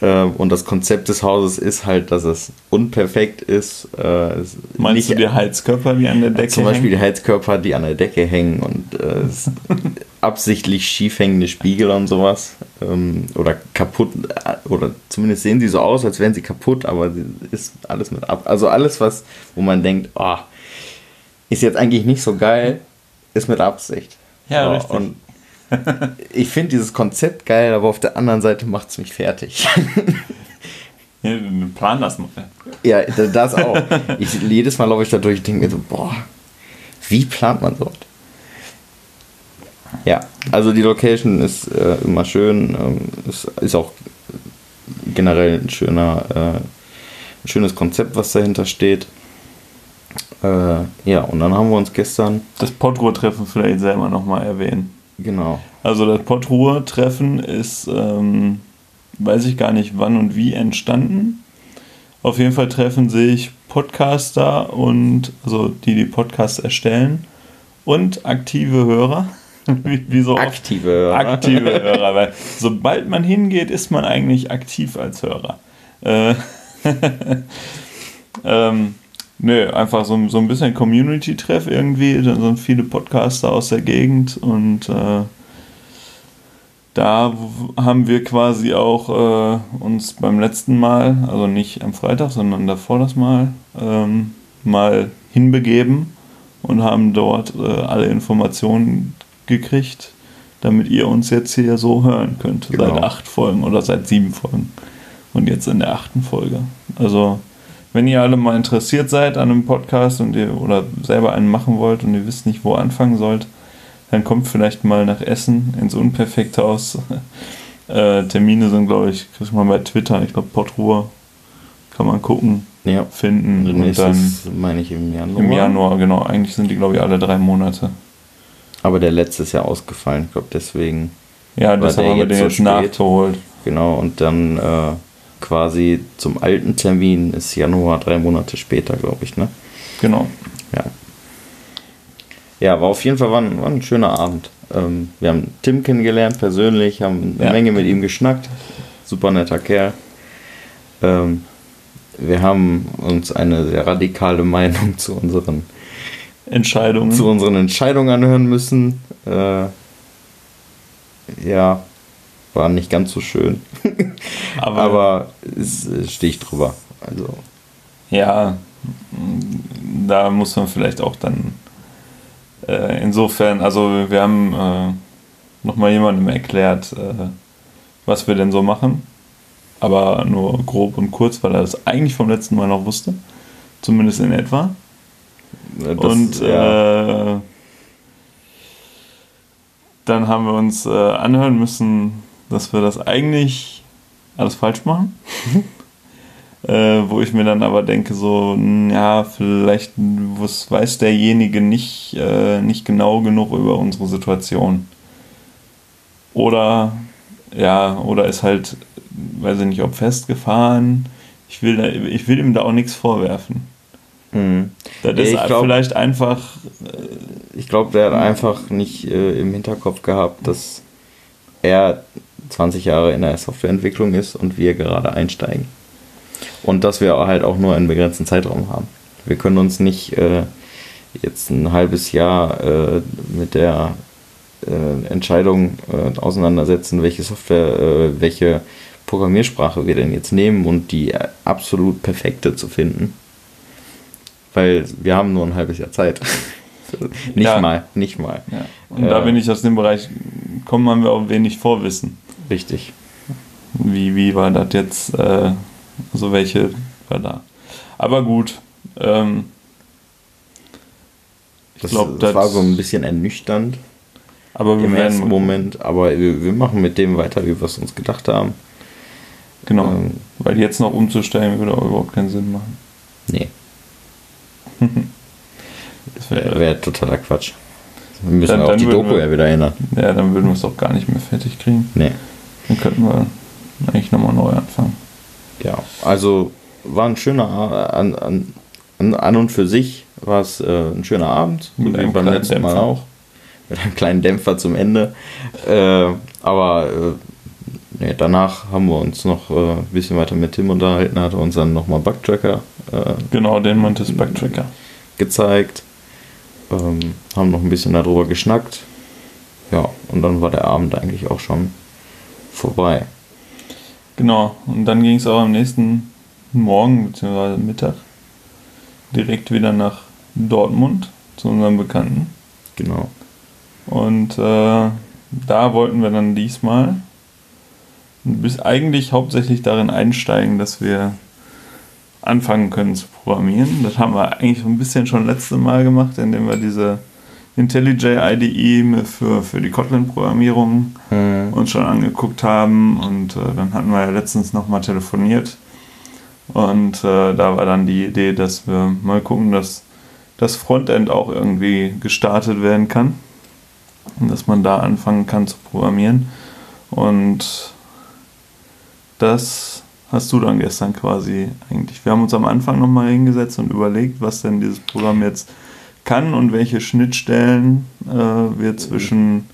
äh, und das Konzept des Hauses ist halt, dass es unperfekt ist. Äh, es Meinst du die Heizkörper, die an der Decke zum Beispiel hängen? die Heizkörper, die an der Decke hängen und äh, es- absichtlich schief hängende Spiegel und sowas. Ähm, oder kaputt, oder zumindest sehen sie so aus, als wären sie kaputt, aber sie ist alles mit ab. Also alles, was, wo man denkt, oh, ist jetzt eigentlich nicht so geil, ist mit Absicht. Ja, So, richtig. Und ich finde dieses Konzept geil, aber auf der anderen Seite macht es mich fertig. Ja, plan das mal. Ja, das auch. Ich, jedes Mal laufe ich da durch und denke mir so, boah, wie plant man so? Ja, also die Location ist äh, immer schön, ähm, ist, ist auch generell ein schöner, äh, ein schönes Konzept, was dahinter steht. Äh, ja, und dann haben wir uns gestern, Das Pottruhe-Treffen vielleicht selber nochmal erwähnen. genau, Also das Pottruhe-Treffen ist, ähm, weiß ich gar nicht wann und wie entstanden. Auf jeden Fall treffen sich Podcaster und, also die die Podcasts erstellen und aktive Hörer. wie, wie so aktive Hörer. aktive Hörer, weil sobald man hingeht, ist man eigentlich aktiv als Hörer. Äh, ähm, nö, einfach so, so ein bisschen Community-Treff irgendwie. Da sind viele Podcaster aus der Gegend und äh, da haben wir quasi auch äh, uns beim letzten Mal, also nicht am Freitag, sondern davor das Mal, ähm, mal hinbegeben und haben dort äh, alle Informationen gekriegt, damit ihr uns jetzt hier so hören könnt. Genau. Seit acht Folgen oder seit sieben Folgen. Und jetzt in der achten Folge. Also, wenn ihr alle mal interessiert seid an einem Podcast und ihr oder selber einen machen wollt und ihr wisst nicht, wo anfangen sollt, dann kommt vielleicht mal nach Essen ins Unperfekthaus. äh, Termine sind, glaube ich, kriegt man bei Twitter, ich glaube, Pottruhe kann man gucken, Ja, finden und und dann meine ich im Januar. im Januar, genau. Eigentlich sind die, glaube ich, alle drei Monate. Aber der letzte ist ja ausgefallen, ich glaube deswegen. Ja, der haben wir den so jetzt spät? nachgeholt. Genau, und dann äh, quasi zum alten Termin ist Januar drei Monate später, glaube ich, ne? Genau. Ja. Ja, war auf jeden Fall war ein, war ein schöner Abend. Ähm, wir haben Tim kennengelernt persönlich, haben eine Ja. Menge mit ihm geschnackt. Super netter Kerl. Ähm, wir haben uns eine sehr radikale Meinung zu unseren, Entscheidungen. zu unseren Entscheidungen anhören müssen. Äh, ja, war nicht ganz so schön. aber, Aber es stehe ich drüber. Also, ja, da muss man vielleicht auch dann äh, insofern, also wir haben äh, nochmal jemandem erklärt, äh, was wir denn so machen. Aber nur grob und kurz, weil er das eigentlich vom letzten Mal noch wusste. Zumindest in etwa. Äh, das, und ja, äh, dann haben wir uns äh, anhören müssen, dass wir das eigentlich alles falsch machen. äh, wo ich mir dann aber denke, so, ja, vielleicht was weiß derjenige nicht, äh, nicht genau genug über unsere Situation. Oder, ja, oder ist halt, weiß ich nicht, ob festgefahren. Ich will, da, ich will ihm da auch nichts vorwerfen. Mhm. Das ist ich glaub- vielleicht einfach Ich glaube, der hat einfach nicht äh, im Hinterkopf gehabt, dass er 20 Jahre in der Softwareentwicklung ist und wir gerade einsteigen. Und dass wir halt auch nur einen begrenzten Zeitraum haben. Wir können uns nicht äh, jetzt ein halbes Jahr äh, mit der äh, Entscheidung äh, auseinandersetzen, welche Software, äh, welche Programmiersprache wir denn jetzt nehmen und die absolut perfekte zu finden. Weil wir haben nur ein halbes Jahr Zeit. nicht Ja. mal, nicht mal. Ja. Und da Äh. bin ich aus dem Bereich kommen, haben wir auch wenig Vorwissen. Richtig. Wie, wie war das jetzt? Äh, also welche war da? Aber gut. Ähm, ich Das, glaube, das war so ein bisschen ernüchternd aber wir im werden ersten Moment, aber wir, wir machen mit dem weiter, wie wir es uns gedacht haben. Genau. Ähm, Weil jetzt noch umzustellen würde auch überhaupt keinen Sinn machen. nee, Das wäre wär, totaler Quatsch. Wir müssen Dann- auch dann die Doku wir- ja wieder erinnern. ja, dann würden wir es auch gar nicht mehr fertig kriegen. Nee. Dann könnten wir eigentlich nochmal neu anfangen. Ja, also war ein schöner an, an, an, und für sich war es äh, ein schöner Abend, Mit wie einem beim kleinen letzten Mal Dämpfer. auch. Mit einem kleinen Dämpfer zum Ende. Äh, aber äh, nee, danach haben wir uns noch äh, ein bisschen weiter mit Tim unterhalten, hat er uns dann nochmal Bugtracker äh, Genau, den Mantis Backtracker. gezeigt, ähm, haben noch ein bisschen darüber geschnackt. Ja, und dann war der Abend eigentlich auch schon vorbei. Genau, und dann ging es auch am nächsten Morgen bzw. Mittag direkt wieder nach Dortmund zu unserem Bekannten. Genau. Und äh, da wollten wir dann diesmal bis eigentlich hauptsächlich darin einsteigen, dass wir anfangen können zu programmieren. Das haben wir eigentlich so ein bisschen schon letztes Mal gemacht, indem wir diese IntelliJ IDE für, für die Kotlin-Programmierung Hm. uns schon angeguckt haben und äh, dann hatten wir ja letztens nochmal telefoniert und äh, da war dann die Idee, dass wir mal gucken, dass das Frontend auch irgendwie gestartet werden kann und dass man da anfangen kann zu programmieren und das hast du dann gestern quasi eigentlich. Wir haben uns am Anfang nochmal hingesetzt und überlegt, was denn dieses Programm jetzt kann und welche Schnittstellen äh, wir zwischen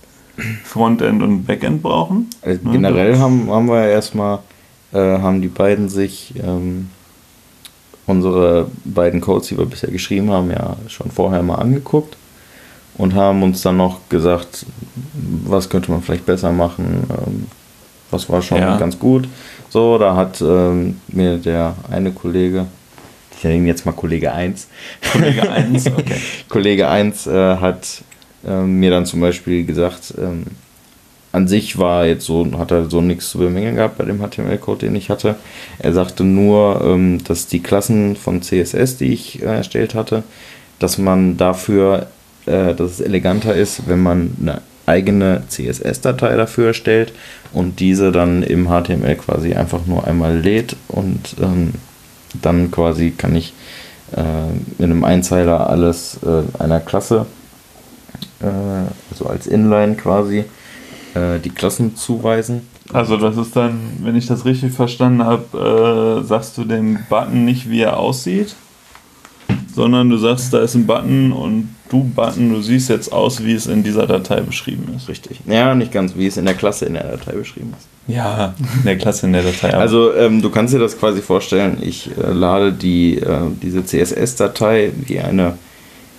Frontend und Backend brauchen. Also Ne, generell haben, haben wir ja erstmal, äh, haben die beiden sich ähm, unsere beiden Codes, die wir bisher geschrieben haben, ja schon vorher mal angeguckt und haben uns dann noch gesagt, was könnte man vielleicht besser machen, ähm, was war schon Ja. ganz gut. So, da hat ähm, mir der eine Kollege, ich nenne ihn jetzt mal Kollege 1, Kollege 1, okay. Kollege 1 äh, hat ähm, mir dann zum Beispiel gesagt, ähm, an sich war jetzt so, hat er so nichts zu bemängeln gehabt bei dem HTML-Code, den ich hatte. Er sagte nur, ähm, dass die Klassen von CSS, die ich äh, erstellt hatte, dass man dafür, äh, dass es eleganter ist, wenn man eine eigene CSS-Datei dafür erstellt und diese dann im HTML quasi einfach nur einmal lädt und ähm, dann quasi kann ich äh, in einem Einzeiler alles äh, einer Klasse, äh, also als Inline quasi, äh, die Klassen zuweisen. Also das ist dann, wenn ich das richtig verstanden habe, äh, sagst du dem Button nicht, wie er aussieht, sondern du sagst, da ist ein Button und du Button, du siehst jetzt aus, wie es in dieser Datei beschrieben ist. Richtig. Ja, nicht ganz, wie es in der Klasse in der Datei beschrieben ist. Ja, in der Klasse in der Datei. aber- Also ähm, du kannst dir das quasi vorstellen, ich äh, lade die, äh, diese CSS-Datei wie eine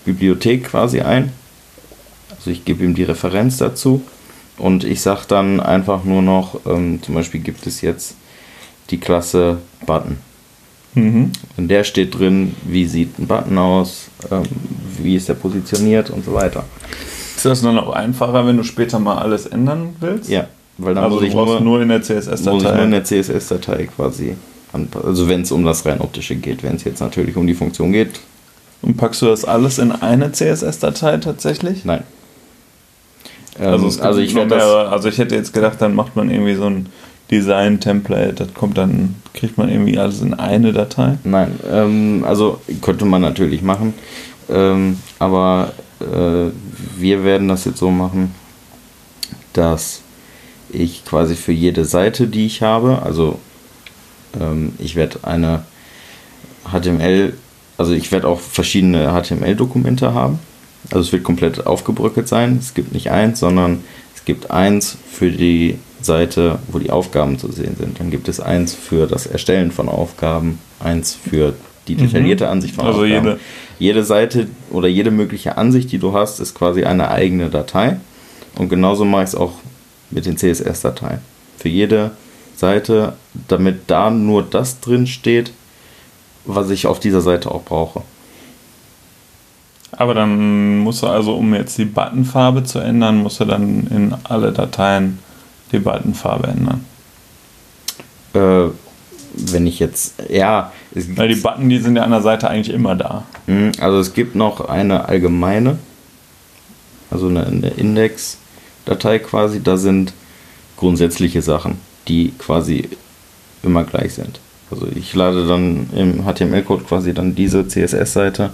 Bibliothek quasi ein. Also ich gebe ihm die Referenz dazu und ich sage dann einfach nur noch, ähm, zum Beispiel gibt es jetzt die Klasse Button. mhm. In der steht drin, wie sieht ein Button aus, ähm, wie ist er positioniert und so weiter. Ist das dann auch einfacher, wenn du später mal alles ändern willst? Ja, weil dann Also muss ich nur, nur in der muss ich nur in CSS-Datei. der CSS-Datei quasi. Also wenn es um das rein optische geht, wenn es jetzt natürlich um die Funktion geht, Und packst du das alles in eine CSS-Datei tatsächlich? nein. Also, Ähm, also ich das. Also ich hätte jetzt gedacht, dann macht man irgendwie so ein Design-Template, das kommt dann, kriegt man irgendwie alles in eine Datei. nein, ähm, also könnte man natürlich machen, ähm, aber äh, wir werden das jetzt so machen, dass ich quasi für jede Seite, die ich habe, also ähm, ich werde eine HTML, also ich werde auch verschiedene HTML-Dokumente haben. Also es wird komplett aufgebröckelt sein. Es gibt nicht eins, sondern Es gibt eins für die Seite, wo die Aufgaben zu sehen sind. Dann gibt es eins für das Erstellen von Aufgaben, eins für die detaillierte Mhm. Ansicht von Also Aufgaben. jede- jede Seite oder jede mögliche Ansicht, die du hast, ist quasi eine eigene Datei. Und genauso mache ich es auch mit den CSS-Dateien. Für jede Seite, damit da nur das drin steht, was ich auf dieser Seite auch brauche. Aber dann musst du also, um jetzt die Buttonfarbe zu ändern, musst du dann in alle Dateien die Buttonfarbe ändern. Äh, wenn ich jetzt, ja, es, Weil die Button, die sind ja an der Seite eigentlich immer da. Mm, Also es gibt noch eine allgemeine, also eine, eine Index-Datei quasi, da sind grundsätzliche Sachen, die quasi immer gleich sind. Also ich lade dann im HTML-Code quasi dann diese CSS-Seite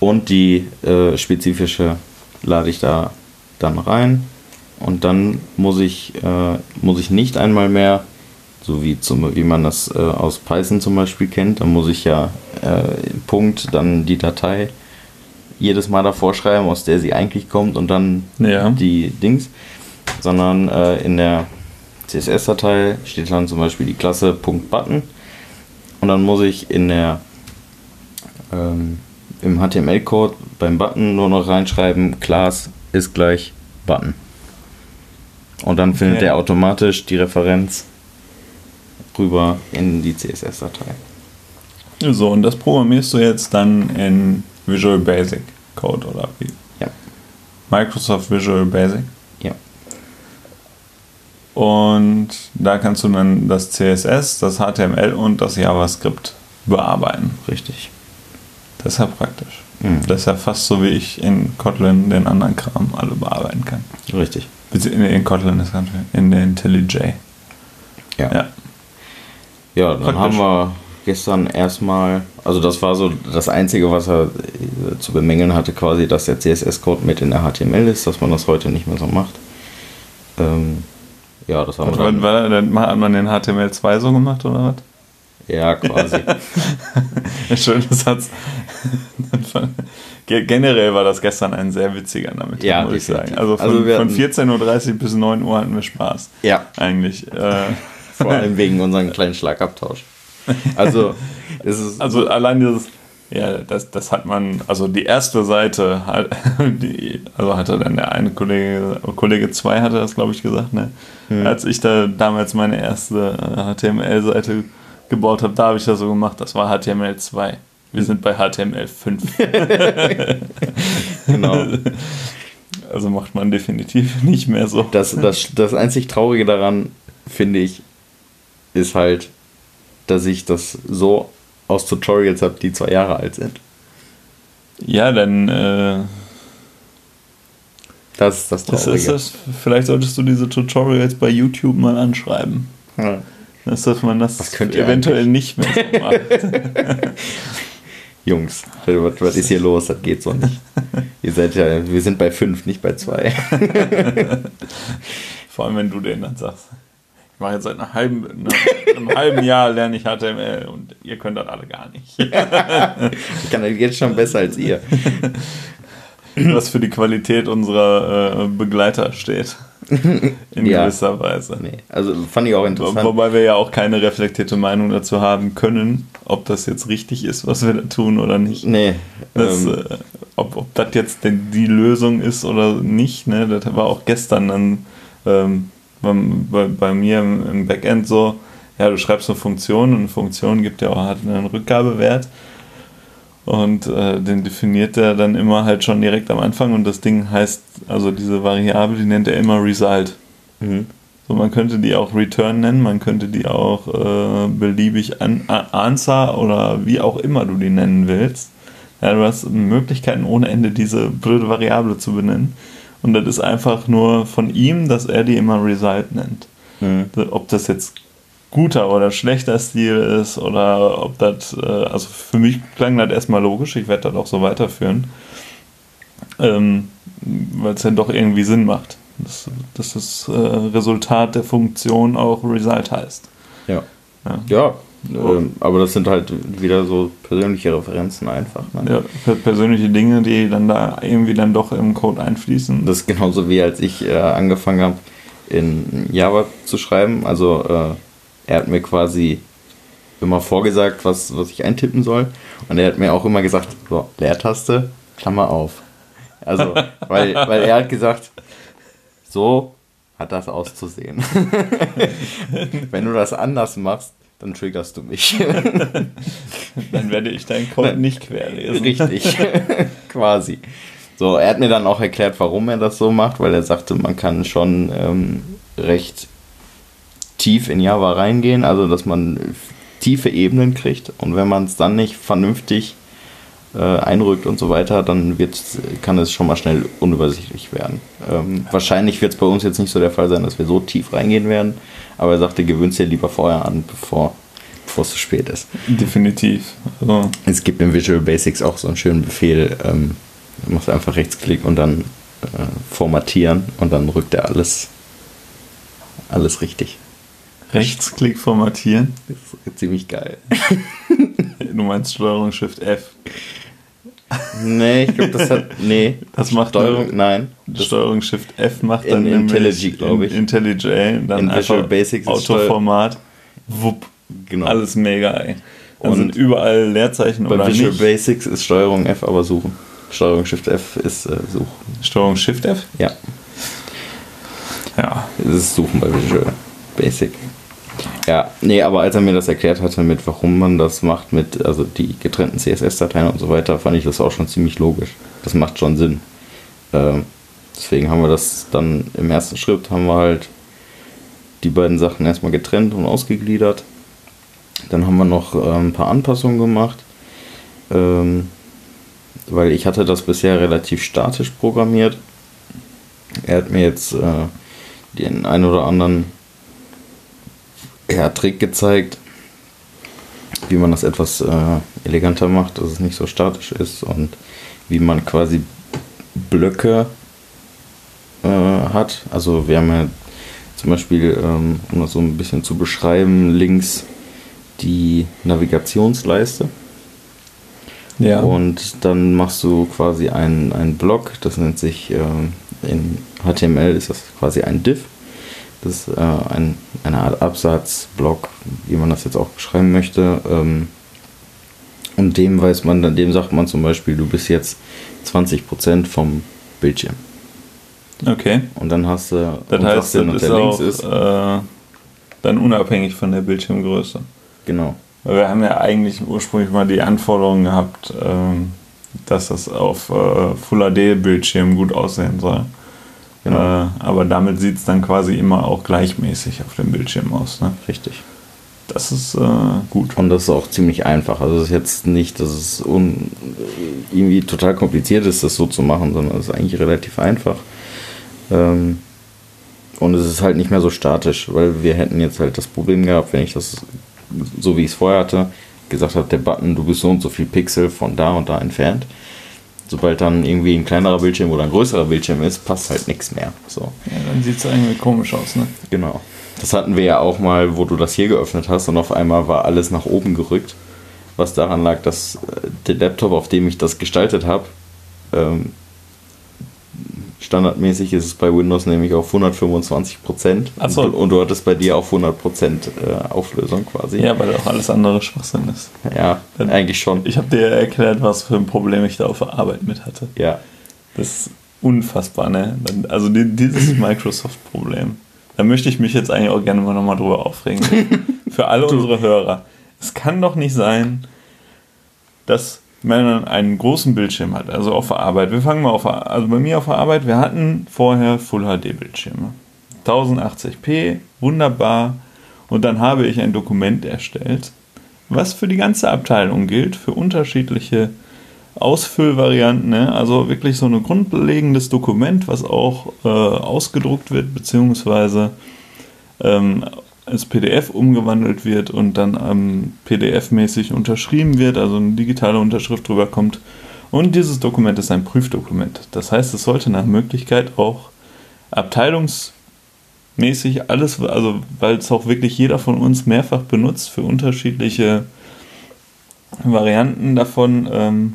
und die äh, spezifische lade ich da dann rein und dann muss ich, äh, muss ich nicht einmal mehr, so wie, zum, wie man das äh, aus Python zum Beispiel kennt, dann muss ich ja äh, Punkt, dann die Datei jedes Mal davor schreiben, aus der sie eigentlich kommt und dann Ja. die Dings, sondern äh, in der CSS-Datei steht dann zum Beispiel die Klasse .button und dann muss ich in der ähm, im HTML-Code beim Button nur noch reinschreiben, Class ist gleich Button. Und dann findet Okay. er automatisch die Referenz rüber in die CSS-Datei. So, und das programmierst du jetzt dann in Visual Basic Code oder wie? Ja. Microsoft Visual Basic. Ja. Und da kannst du dann das CSS, das HTML und das JavaScript bearbeiten. Richtig. Das ist ja praktisch. Mhm. Das ist ja fast so, wie ich in Kotlin den anderen Kram alle bearbeiten kann. Richtig. In, in Kotlin ist ganz schön. In der IntelliJ. Ja. Ja. Ja, dann Praktisch. haben wir gestern erstmal, also das war so das Einzige, was er äh, zu bemängeln hatte, quasi, dass der CSS-Code mit in der HTML ist, dass man das heute nicht mehr so macht. Ähm, ja, das haben wir War, dann. war, dann hat man den HTML2 so gemacht oder was? Ja, quasi. Ja, schöner Satz. Ge- Generell war das gestern ein sehr witziger Nachmittag, Ja, muss ich definitiv. sagen. Also von, Also von hatten- 14.30 Uhr bis 9 Uhr hatten wir Spaß. ja, Eigentlich. Äh, vor allem wegen unserem kleinen Schlagabtausch. Also, es ist. also allein dieses, ja, das, das hat man, also die erste Seite, hat- die, also hatte dann der eine Kollege, Kollege 2 hatte das, glaube ich, gesagt, ne? Hm. Als ich da damals meine erste äh, HTML-Seite gebaut habe, da habe ich das so gemacht, das war HTML 2. Wir sind bei HTML 5. genau. Also macht man definitiv nicht mehr so. Das, das, das einzig Traurige daran, finde ich, ist halt, dass ich das so aus Tutorials habe, die zwei Jahre alt sind. Ja, dann äh, Das ist das das Traurige. ist das. Vielleicht solltest du diese Tutorials bei YouTube mal anschreiben. Ja. Dass man das eventuell nicht mehr so macht. Jungs, was, was ist hier los? Das geht so nicht. Ihr seid ja, wir sind bei fünf, nicht bei zwei. Vor allem, wenn du denen dann sagst. Ich mache jetzt seit einem halben, einem halben Jahr lerne ich HTML und ihr könnt das alle gar nicht. Ich kann das jetzt schon besser als ihr. Was für die Qualität unserer äh, Begleiter steht. In Ja. gewisser Weise. Nee, also fand ich auch interessant. Wobei wir ja auch keine reflektierte Meinung dazu haben können, ob das jetzt richtig ist, was wir da tun oder nicht. Nee, Das, ähm, äh, ob, ob das jetzt denn die Lösung ist oder nicht, ne? das war auch gestern dann ähm, bei, bei mir im, Backend so, ja, du schreibst eine Funktion und eine Funktion gibt ja auch hat einen Rückgabewert und äh, den definiert er dann immer halt schon direkt am Anfang und das Ding heißt, also diese Variable, die nennt er immer Result. mhm. So, man könnte die auch Return nennen, man könnte die auch äh, beliebig an, Answer oder wie auch immer du die nennen willst. Ja, du hast Möglichkeiten ohne Ende, diese blöde Variable zu benennen. Und das ist einfach nur von ihm, dass er die immer Result nennt. Mhm. Ob das jetzt guter oder schlechter Stil ist oder ob das, äh, also für mich klang das erstmal logisch, ich werde das auch so weiterführen, ähm, weil es dann doch irgendwie Sinn macht, dass, dass das äh, Resultat der Funktion auch Result heißt. Ja. Ja. ja, Ähm, aber das sind halt wieder so persönliche Referenzen einfach. Ne? Ja, persönliche Dinge, die dann da irgendwie dann doch im Code einfließen. Das ist genauso wie als ich äh, angefangen habe, in Java zu schreiben. Also äh, er hat mir quasi immer vorgesagt, was, was ich eintippen soll. Und er hat mir auch immer gesagt, so, Leertaste, Klammer auf. Also, weil, weil er hat gesagt, so hat das auszusehen. Wenn du das anders machst, dann triggerst du mich. dann werde ich deinen Code nicht querlesen. Richtig, quasi. So, er hat mir dann auch erklärt, warum er das so macht, weil er sagte, man kann schon ähm, recht tief in Java reingehen, also dass man tiefe Ebenen kriegt und wenn man es dann nicht vernünftig äh, einrückt und so weiter, dann wird, kann es schon mal schnell unübersichtlich werden. Ähm, wahrscheinlich wird es bei uns jetzt nicht so der Fall sein, dass wir so tief reingehen werden, aber er sagte, gewöhnt dir lieber vorher an, bevor bevor es zu spät ist. Definitiv. Also. Es gibt in Visual Basics auch so einen schönen Befehl, ähm, du machst einfach Rechtsklick und dann äh, formatieren und dann rückt er alles, alles richtig. Rechtsklick formatieren? Das ist ziemlich geil. du meinst Steuerung Shift F. Nee, ich glaube, das hat. Nee. Das macht Steuerung, nein. Steuerung Shift F macht in dann IntelliJ, glaube ich. IntelliJ, dann in Visual Basics Autoformat. Wupp. Genau. Alles mega, ey. Dann und sind überall Leerzeichen bei oder Visual nicht. Basics ist Steuerung F aber suchen. Steuerung Shift F ist äh, suchen. Steuerung Shift F? Ja. Ja. Das ist suchen bei Visual Basic. Ja, nee, aber als er mir das erklärt hatte, mit warum man das macht, mit also die getrennten CSS-Dateien und so weiter, fand ich das auch schon ziemlich logisch. Das macht schon Sinn. Ähm, deswegen haben wir das dann im ersten Schritt haben wir halt die beiden Sachen erstmal getrennt und ausgegliedert. Dann haben wir noch äh, ein paar Anpassungen gemacht, ähm, weil ich hatte das bisher relativ statisch programmiert. Er hat mir jetzt äh, den einen oder anderen ja, Trick gezeigt, wie man das etwas äh, eleganter macht, dass es nicht so statisch ist und wie man quasi Blöcke äh, hat. Also wir haben ja zum Beispiel, ähm, um das so ein bisschen zu beschreiben, links die Navigationsleiste. Ja. Und dann machst du quasi einen, einen Block, das nennt sich ähm, in HTML ist das quasi ein Div. Das ist äh, ein, eine Art Absatzblock, wie man das jetzt auch beschreiben möchte. Ähm, und dem weiß man, dann dem sagt man zum Beispiel, du bist jetzt 20% vom Bildschirm. Okay. Und dann hast du. Das heißt, das ist auch ist, äh, dann unabhängig von der Bildschirmgröße. Genau. Weil wir haben ja eigentlich ursprünglich mal die Anforderung gehabt, ähm, dass das auf äh, Full HD Bildschirm gut aussehen soll. Genau. Äh, aber damit sieht es dann quasi immer auch gleichmäßig auf dem Bildschirm aus. Ne? Richtig. Das ist äh, gut. Und das ist auch ziemlich einfach. Also es ist jetzt nicht, dass es irgendwie total kompliziert ist, das so zu machen, sondern es ist eigentlich relativ einfach. Ähm und es ist halt nicht mehr so statisch, weil wir hätten jetzt halt das Problem gehabt, wenn ich das so wie ich es vorher hatte, gesagt habe, der Button, du bist so und so viel Pixel von da und da entfernt sobald dann irgendwie ein kleinerer Bildschirm oder ein größerer Bildschirm ist, passt halt nichts mehr. So. Ja, dann sieht es irgendwie komisch aus, ne? Genau. Das hatten wir ja auch mal, wo du das hier geöffnet hast und auf einmal war alles nach oben gerückt. Was daran lag, dass äh, der Laptop, auf dem ich das gestaltet habe, ähm, Standardmäßig ist es bei Windows nämlich auf 125 Prozent. So. Und, du hattest bei dir auf 100 Prozent äh, Auflösung quasi. Ja, weil auch alles andere Schwachsinn ist. Ja, Dann, eigentlich schon. Ich habe dir erklärt, was für ein Problem ich da auf der Arbeit mit hatte. Ja. Das ist unfassbar, ne? Also dieses Microsoft-Problem. Da möchte ich mich jetzt eigentlich auch gerne mal nochmal drüber aufregen. für alle unsere Hörer. Es kann doch nicht sein, dass wenn man einen großen Bildschirm hat, also auf der Arbeit. Wir fangen mal auf, also bei mir auf der Arbeit, wir hatten vorher Full HD Bildschirme. 1080p, wunderbar. Und dann habe ich ein Dokument erstellt, was für die ganze Abteilung gilt, für unterschiedliche Ausfüllvarianten. Ne? Also wirklich so ein grundlegendes Dokument, was auch äh, ausgedruckt wird, beziehungsweise ähm, als PDF umgewandelt wird und dann ähm, PDF-mäßig unterschrieben wird, also eine digitale Unterschrift drüber kommt. Und dieses Dokument ist ein Prüfdokument. Das heißt, es sollte nach Möglichkeit auch abteilungsweise mäßig alles, also weil es auch wirklich jeder von uns mehrfach benutzt für unterschiedliche Varianten davon, ähm,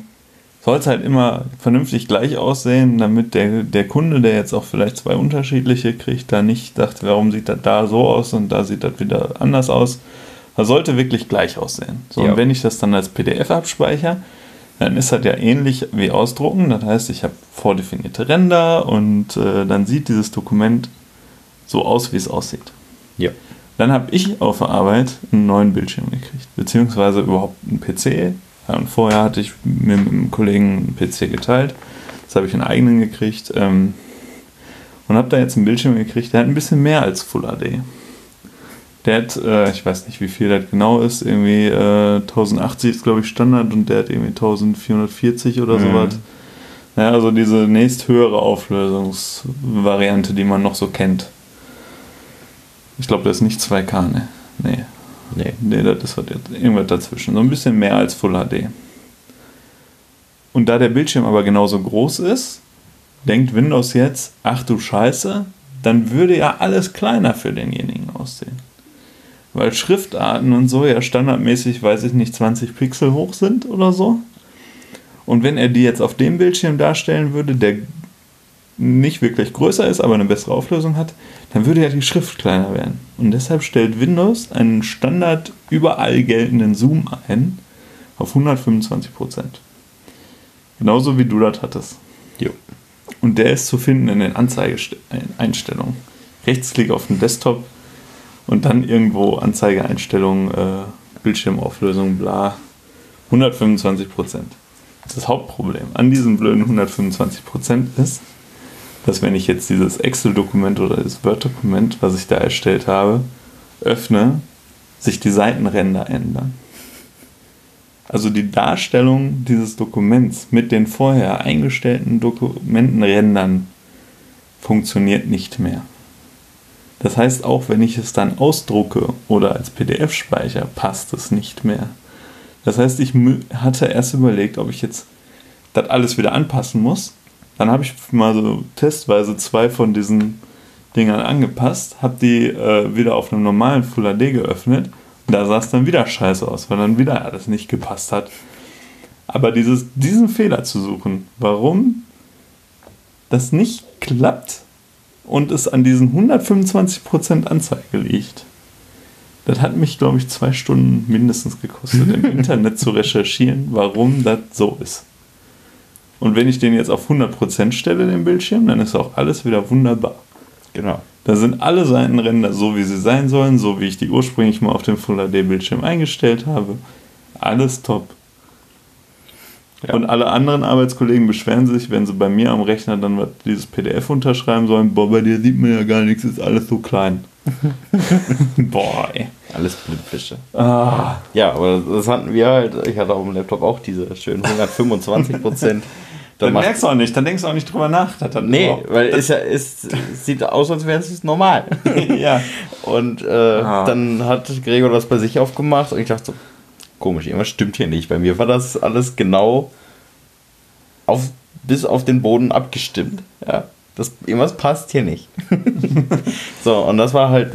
soll es halt immer vernünftig gleich aussehen, damit der, der Kunde, der jetzt auch vielleicht zwei unterschiedliche kriegt, da nicht dachte, warum sieht das da so aus und da sieht das wieder anders aus. Das sollte wirklich gleich aussehen. So, ja. Und wenn ich das dann als PDF abspeichere, dann ist das ja ähnlich wie ausdrucken. Das heißt, ich habe vordefinierte Ränder und äh, dann sieht dieses Dokument so aus, wie es aussieht. Ja. Dann habe ich auf der Arbeit einen neuen Bildschirm gekriegt, beziehungsweise überhaupt einen PC. Ja, und vorher hatte ich mir mit einem Kollegen einen PC geteilt. Jetzt habe ich einen eigenen gekriegt ähm, und habe da jetzt einen Bildschirm gekriegt, der hat ein bisschen mehr als Full HD. Der hat, äh, ich weiß nicht, wie viel das genau ist, irgendwie äh, 1080 ist, glaube ich, Standard und der hat irgendwie 1440 oder mhm. sowas. Ja, also diese nächsthöhere Auflösungsvariante, die man noch so kennt. Ich glaube, das ist nicht 2K, ne? Nee. Nee. Nee, das ist irgendwas dazwischen. So ein bisschen mehr als Full HD. Und da der Bildschirm aber genauso groß ist, denkt Windows jetzt, ach du Scheiße, dann würde ja alles kleiner für denjenigen aussehen weil Schriftarten und so ja standardmäßig, weiß ich nicht, 20 Pixel hoch sind oder so. Und wenn er die jetzt auf dem Bildschirm darstellen würde, der nicht wirklich größer ist, aber eine bessere Auflösung hat, dann würde ja die Schrift kleiner werden. Und deshalb stellt Windows einen Standard überall geltenden Zoom ein auf 125%. Genauso wie du das hattest. Jo. Und der ist zu finden in den Anzeigeeinstellungen. Rechtsklick auf den Desktop, und dann irgendwo Anzeigeeinstellungen, äh, Bildschirmauflösung, bla. 125 Prozent. Das Hauptproblem an diesem blöden 125 Prozent ist, dass wenn ich jetzt dieses Excel-Dokument oder das Word-Dokument, was ich da erstellt habe, öffne, sich die Seitenränder ändern. Also die Darstellung dieses Dokuments mit den vorher eingestellten Dokumentenrändern funktioniert nicht mehr. Das heißt, auch wenn ich es dann ausdrucke oder als PDF speichere, passt es nicht mehr. Das heißt, ich hatte erst überlegt, ob ich jetzt das alles wieder anpassen muss. Dann habe ich mal so testweise zwei von diesen Dingern angepasst, habe die äh, wieder auf einem normalen Full HD geöffnet und da sah es dann wieder scheiße aus, weil dann wieder alles nicht gepasst hat. Aber dieses, diesen Fehler zu suchen, warum das nicht klappt, und es an diesen 125% Anzeige liegt. Das hat mich, glaube ich, zwei Stunden mindestens gekostet, im Internet zu recherchieren, warum das so ist. Und wenn ich den jetzt auf 100% stelle, den Bildschirm, dann ist auch alles wieder wunderbar. Genau. Da sind alle Seitenränder so, wie sie sein sollen, so wie ich die ursprünglich mal auf dem Full HD Bildschirm eingestellt habe. Alles top. Ja. Und alle anderen Arbeitskollegen beschweren sich, wenn sie bei mir am Rechner dann dieses PDF unterschreiben sollen. Boah, bei dir sieht man ja gar nichts, ist alles so klein. Boah, ey. Alles Blindfische. Ah. Ja, aber das hatten wir halt. Ich hatte auf dem Laptop auch diese schönen 125 Prozent. Dann, dann merkst du auch nicht, dann denkst du auch nicht drüber nach. Das nee, überhaupt. weil es ja, es sieht aus, als wäre es normal. ja. Und äh, ah. dann hat Gregor das bei sich aufgemacht und ich dachte so, komisch, irgendwas stimmt hier nicht. Bei mir war das alles genau auf, bis auf den Boden abgestimmt. Ja, das, irgendwas passt hier nicht. so, und das war halt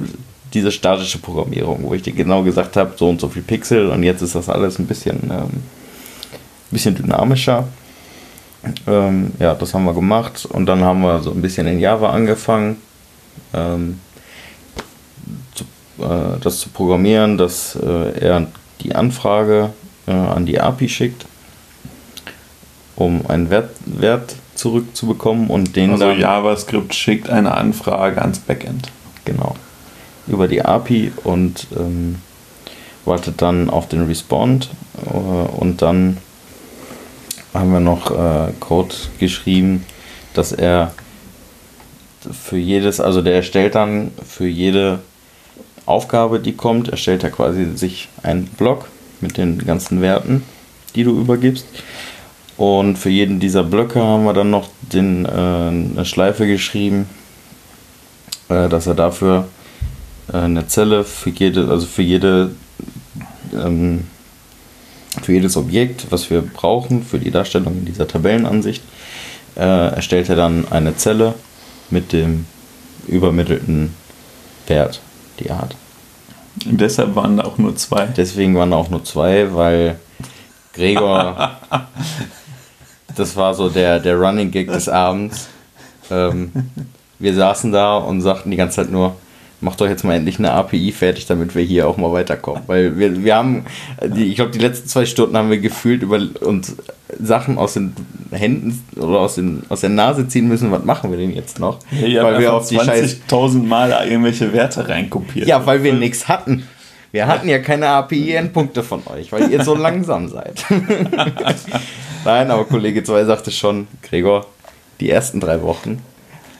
diese statische Programmierung, wo ich dir genau gesagt habe, so und so viel Pixel und jetzt ist das alles ein bisschen, ähm, bisschen dynamischer. Ähm, ja, das haben wir gemacht und dann haben wir so ein bisschen in Java angefangen, ähm, zu, äh, das zu programmieren, dass äh, er die Anfrage äh, an die API schickt, um einen Wert, Wert zurückzubekommen und den also dann. JavaScript schickt eine Anfrage ans Backend. Genau. Über die API und ähm, wartet dann auf den Respond äh, und dann haben wir noch äh, Code geschrieben, dass er für jedes, also der erstellt dann für jede Aufgabe, die kommt, erstellt er quasi sich einen Block mit den ganzen Werten, die du übergibst. Und für jeden dieser Blöcke haben wir dann noch den, äh, eine Schleife geschrieben, äh, dass er dafür äh, eine Zelle für jede, also für jede ähm, für jedes Objekt, was wir brauchen, für die Darstellung in dieser Tabellenansicht, äh, erstellt er dann eine Zelle mit dem übermittelten wert, die Art. Und deshalb waren da auch nur zwei. Deswegen waren da auch nur zwei, weil Gregor, das war so der, der Running Gag des Abends. Ähm, wir saßen da und sagten die ganze Zeit nur, macht doch jetzt mal endlich eine API fertig, damit wir hier auch mal weiterkommen. Weil wir, wir haben, ich glaube, die letzten zwei Stunden haben wir gefühlt über uns Sachen aus den Händen oder aus, den, aus der Nase ziehen müssen. Was machen wir denn jetzt noch? Ja, weil wir auf die 20.000 Mal irgendwelche Werte reinkopiert. Ja, weil wir nichts hatten. Wir hatten ja keine API-Endpunkte von euch, weil ihr so langsam seid. Nein, aber Kollege 2 sagte schon, Gregor, die ersten drei Wochen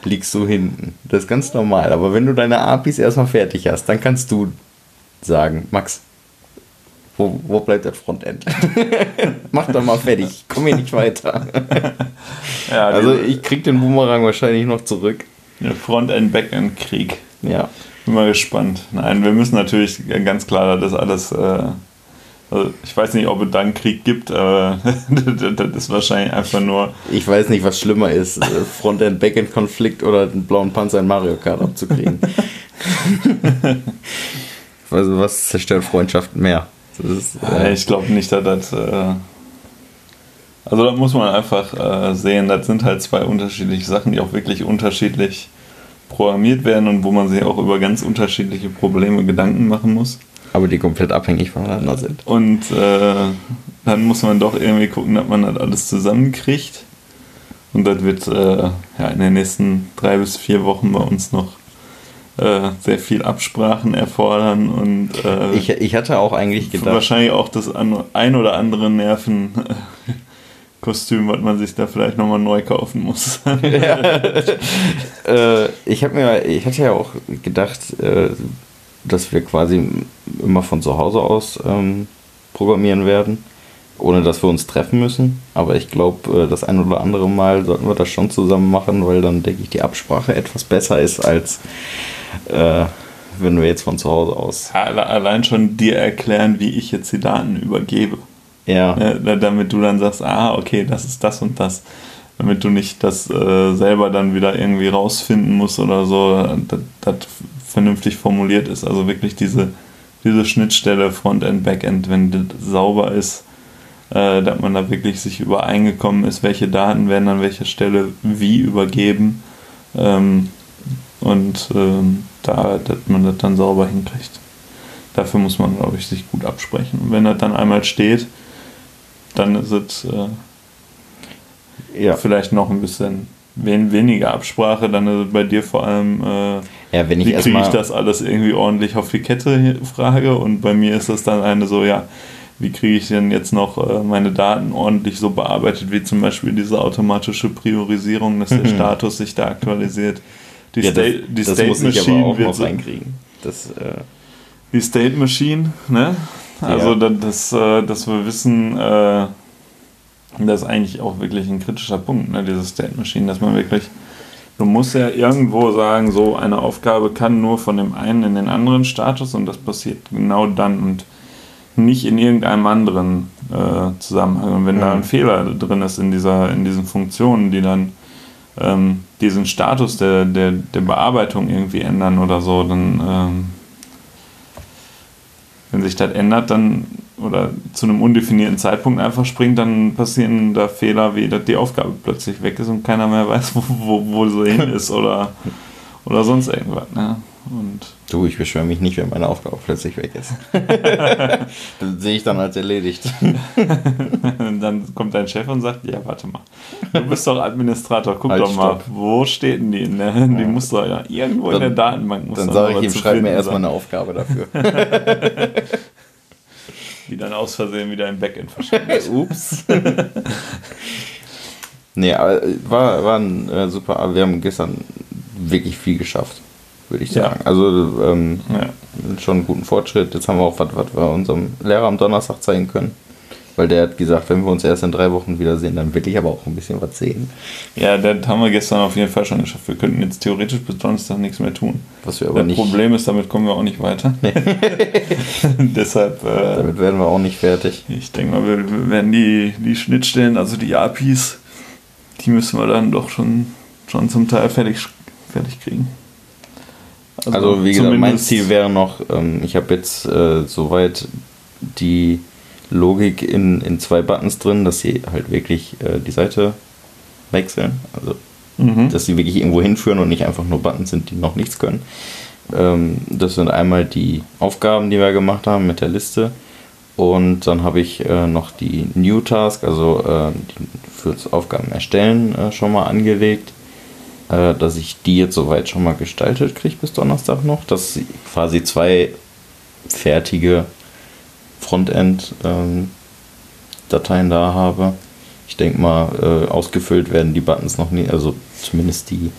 liegst du hinten. Das ist ganz normal. Aber wenn du deine APIs erstmal fertig hast, dann kannst du sagen, Max, wo, wo bleibt das Frontend? Mach doch mal fertig, ich komme hier nicht weiter. ja, also ich krieg den Boomerang wahrscheinlich noch zurück. Ja, Frontend, Backend Krieg. Ja. Bin mal gespannt. Nein, wir müssen natürlich ganz klar das alles äh, also ich weiß nicht, ob es da einen Krieg gibt, aber das ist wahrscheinlich einfach nur. Ich weiß nicht, was schlimmer ist: äh, Frontend-Backend-Konflikt oder den blauen Panzer in Mario Kart abzukriegen. also, was zerstört Freundschaften mehr? Ist, äh ich glaube nicht, dass das. Äh also, da muss man einfach äh, sehen, das sind halt zwei unterschiedliche Sachen, die auch wirklich unterschiedlich programmiert werden und wo man sich auch über ganz unterschiedliche Probleme Gedanken machen muss. Aber die komplett abhängig voneinander sind. Und äh, dann muss man doch irgendwie gucken, dass man das alles zusammenkriegt. Und das wird äh, ja, in den nächsten drei bis vier Wochen bei uns noch äh, sehr viel Absprachen erfordern. Und, äh, ich, ich hatte auch eigentlich gedacht. Wahrscheinlich auch das ein oder andere Nerven. Kostüm, was man sich da vielleicht nochmal neu kaufen muss. ja. äh, ich habe mir, ich hatte ja auch gedacht, äh, dass wir quasi immer von zu Hause aus ähm, programmieren werden, ohne dass wir uns treffen müssen. Aber ich glaube, äh, das ein oder andere Mal sollten wir das schon zusammen machen, weil dann denke ich, die Absprache etwas besser ist, als äh, wenn wir jetzt von zu Hause aus. Allein schon dir erklären, wie ich jetzt die Daten übergebe. Ja. ja damit du dann sagst, ah, okay, das ist das und das damit du nicht das äh, selber dann wieder irgendwie rausfinden musst oder so. Das, das vernünftig formuliert ist. Also wirklich diese, diese Schnittstelle Frontend, Backend, wenn das sauber ist, äh, dass man da wirklich sich übereingekommen ist, welche Daten werden an welcher Stelle wie übergeben ähm, und ähm, da, dass man das dann sauber hinkriegt. Dafür muss man, glaube ich, sich gut absprechen. Und wenn das dann einmal steht, dann ist es äh, ja. vielleicht noch ein bisschen wen, weniger Absprache, dann bei dir vor allem, äh, ja, wenn ich wie kriege ich das alles irgendwie ordentlich auf die Kette Frage und bei mir ist das dann eine so, ja, wie kriege ich denn jetzt noch äh, meine Daten ordentlich so bearbeitet, wie zum Beispiel diese automatische Priorisierung, dass der mhm. Status sich da aktualisiert. Die, ja, State, die das State muss Machine ich aber auch wird noch reinkriegen. Das, äh die State Machine, ne? Also, ja. dass, äh, dass wir wissen, äh, das ist eigentlich auch wirklich ein kritischer Punkt, ne, diese State Machine, dass man wirklich, du musst ja irgendwo sagen, so eine Aufgabe kann nur von dem einen in den anderen Status und das passiert genau dann und nicht in irgendeinem anderen äh, Zusammenhang. Und wenn mhm. da ein Fehler drin ist in, dieser, in diesen Funktionen, die dann ähm, diesen Status der, der, der Bearbeitung irgendwie ändern oder so, dann ähm, wenn sich das ändert, dann oder zu einem undefinierten Zeitpunkt einfach springt, dann passieren da Fehler, wie dass die Aufgabe plötzlich weg ist und keiner mehr weiß, wo, wo, wo sie hin ist oder, oder sonst irgendwas. Ne? Und du, ich beschwöre mich nicht, wenn meine Aufgabe plötzlich weg ist. das sehe ich dann als erledigt. dann kommt dein Chef und sagt, ja, warte mal, du bist doch Administrator, guck halt, doch mal, stopp. wo steht denn die? Ne? Die ja. muss doch ja irgendwo dann, in der Datenbank. dann sage ich ihm, schreib mir erstmal eine Aufgabe dafür die dann aus Versehen wieder im Backend verschwindet. Ups. nee, aber war, war ein äh, super, wir haben gestern wirklich viel geschafft, würde ich sagen. Ja. Also ähm, ja. schon einen guten Fortschritt. Jetzt haben wir auch was, was wir unserem Lehrer am Donnerstag zeigen können. Weil der hat gesagt, wenn wir uns erst in drei Wochen wiedersehen, dann will ich aber auch ein bisschen was sehen. Ja, das haben wir gestern auf jeden Fall schon geschafft. Wir könnten jetzt theoretisch bis Donnerstag nichts mehr tun. Was wir aber das nicht. Problem ist, damit kommen wir auch nicht weiter. Nee. Deshalb. Äh, damit werden wir auch nicht fertig. Ich denke mal, wir werden die, die Schnittstellen, also die APIs, die müssen wir dann doch schon, schon zum Teil fertig, fertig kriegen. Also, also wie gesagt, mein Ziel wäre noch, ähm, ich habe jetzt äh, soweit die Logik in, in zwei Buttons drin, dass sie halt wirklich äh, die Seite wechseln. Also mhm. dass sie wirklich irgendwo hinführen und nicht einfach nur Buttons sind, die noch nichts können. Ähm, das sind einmal die Aufgaben, die wir gemacht haben mit der Liste. Und dann habe ich äh, noch die New Task, also äh, fürs Aufgaben erstellen, äh, schon mal angelegt. Äh, dass ich die jetzt soweit schon mal gestaltet kriege bis Donnerstag noch. Dass quasi zwei fertige Frontend-Dateien ähm, da habe. Ich denke mal, äh, ausgefüllt werden die Buttons noch nie, also zumindest die,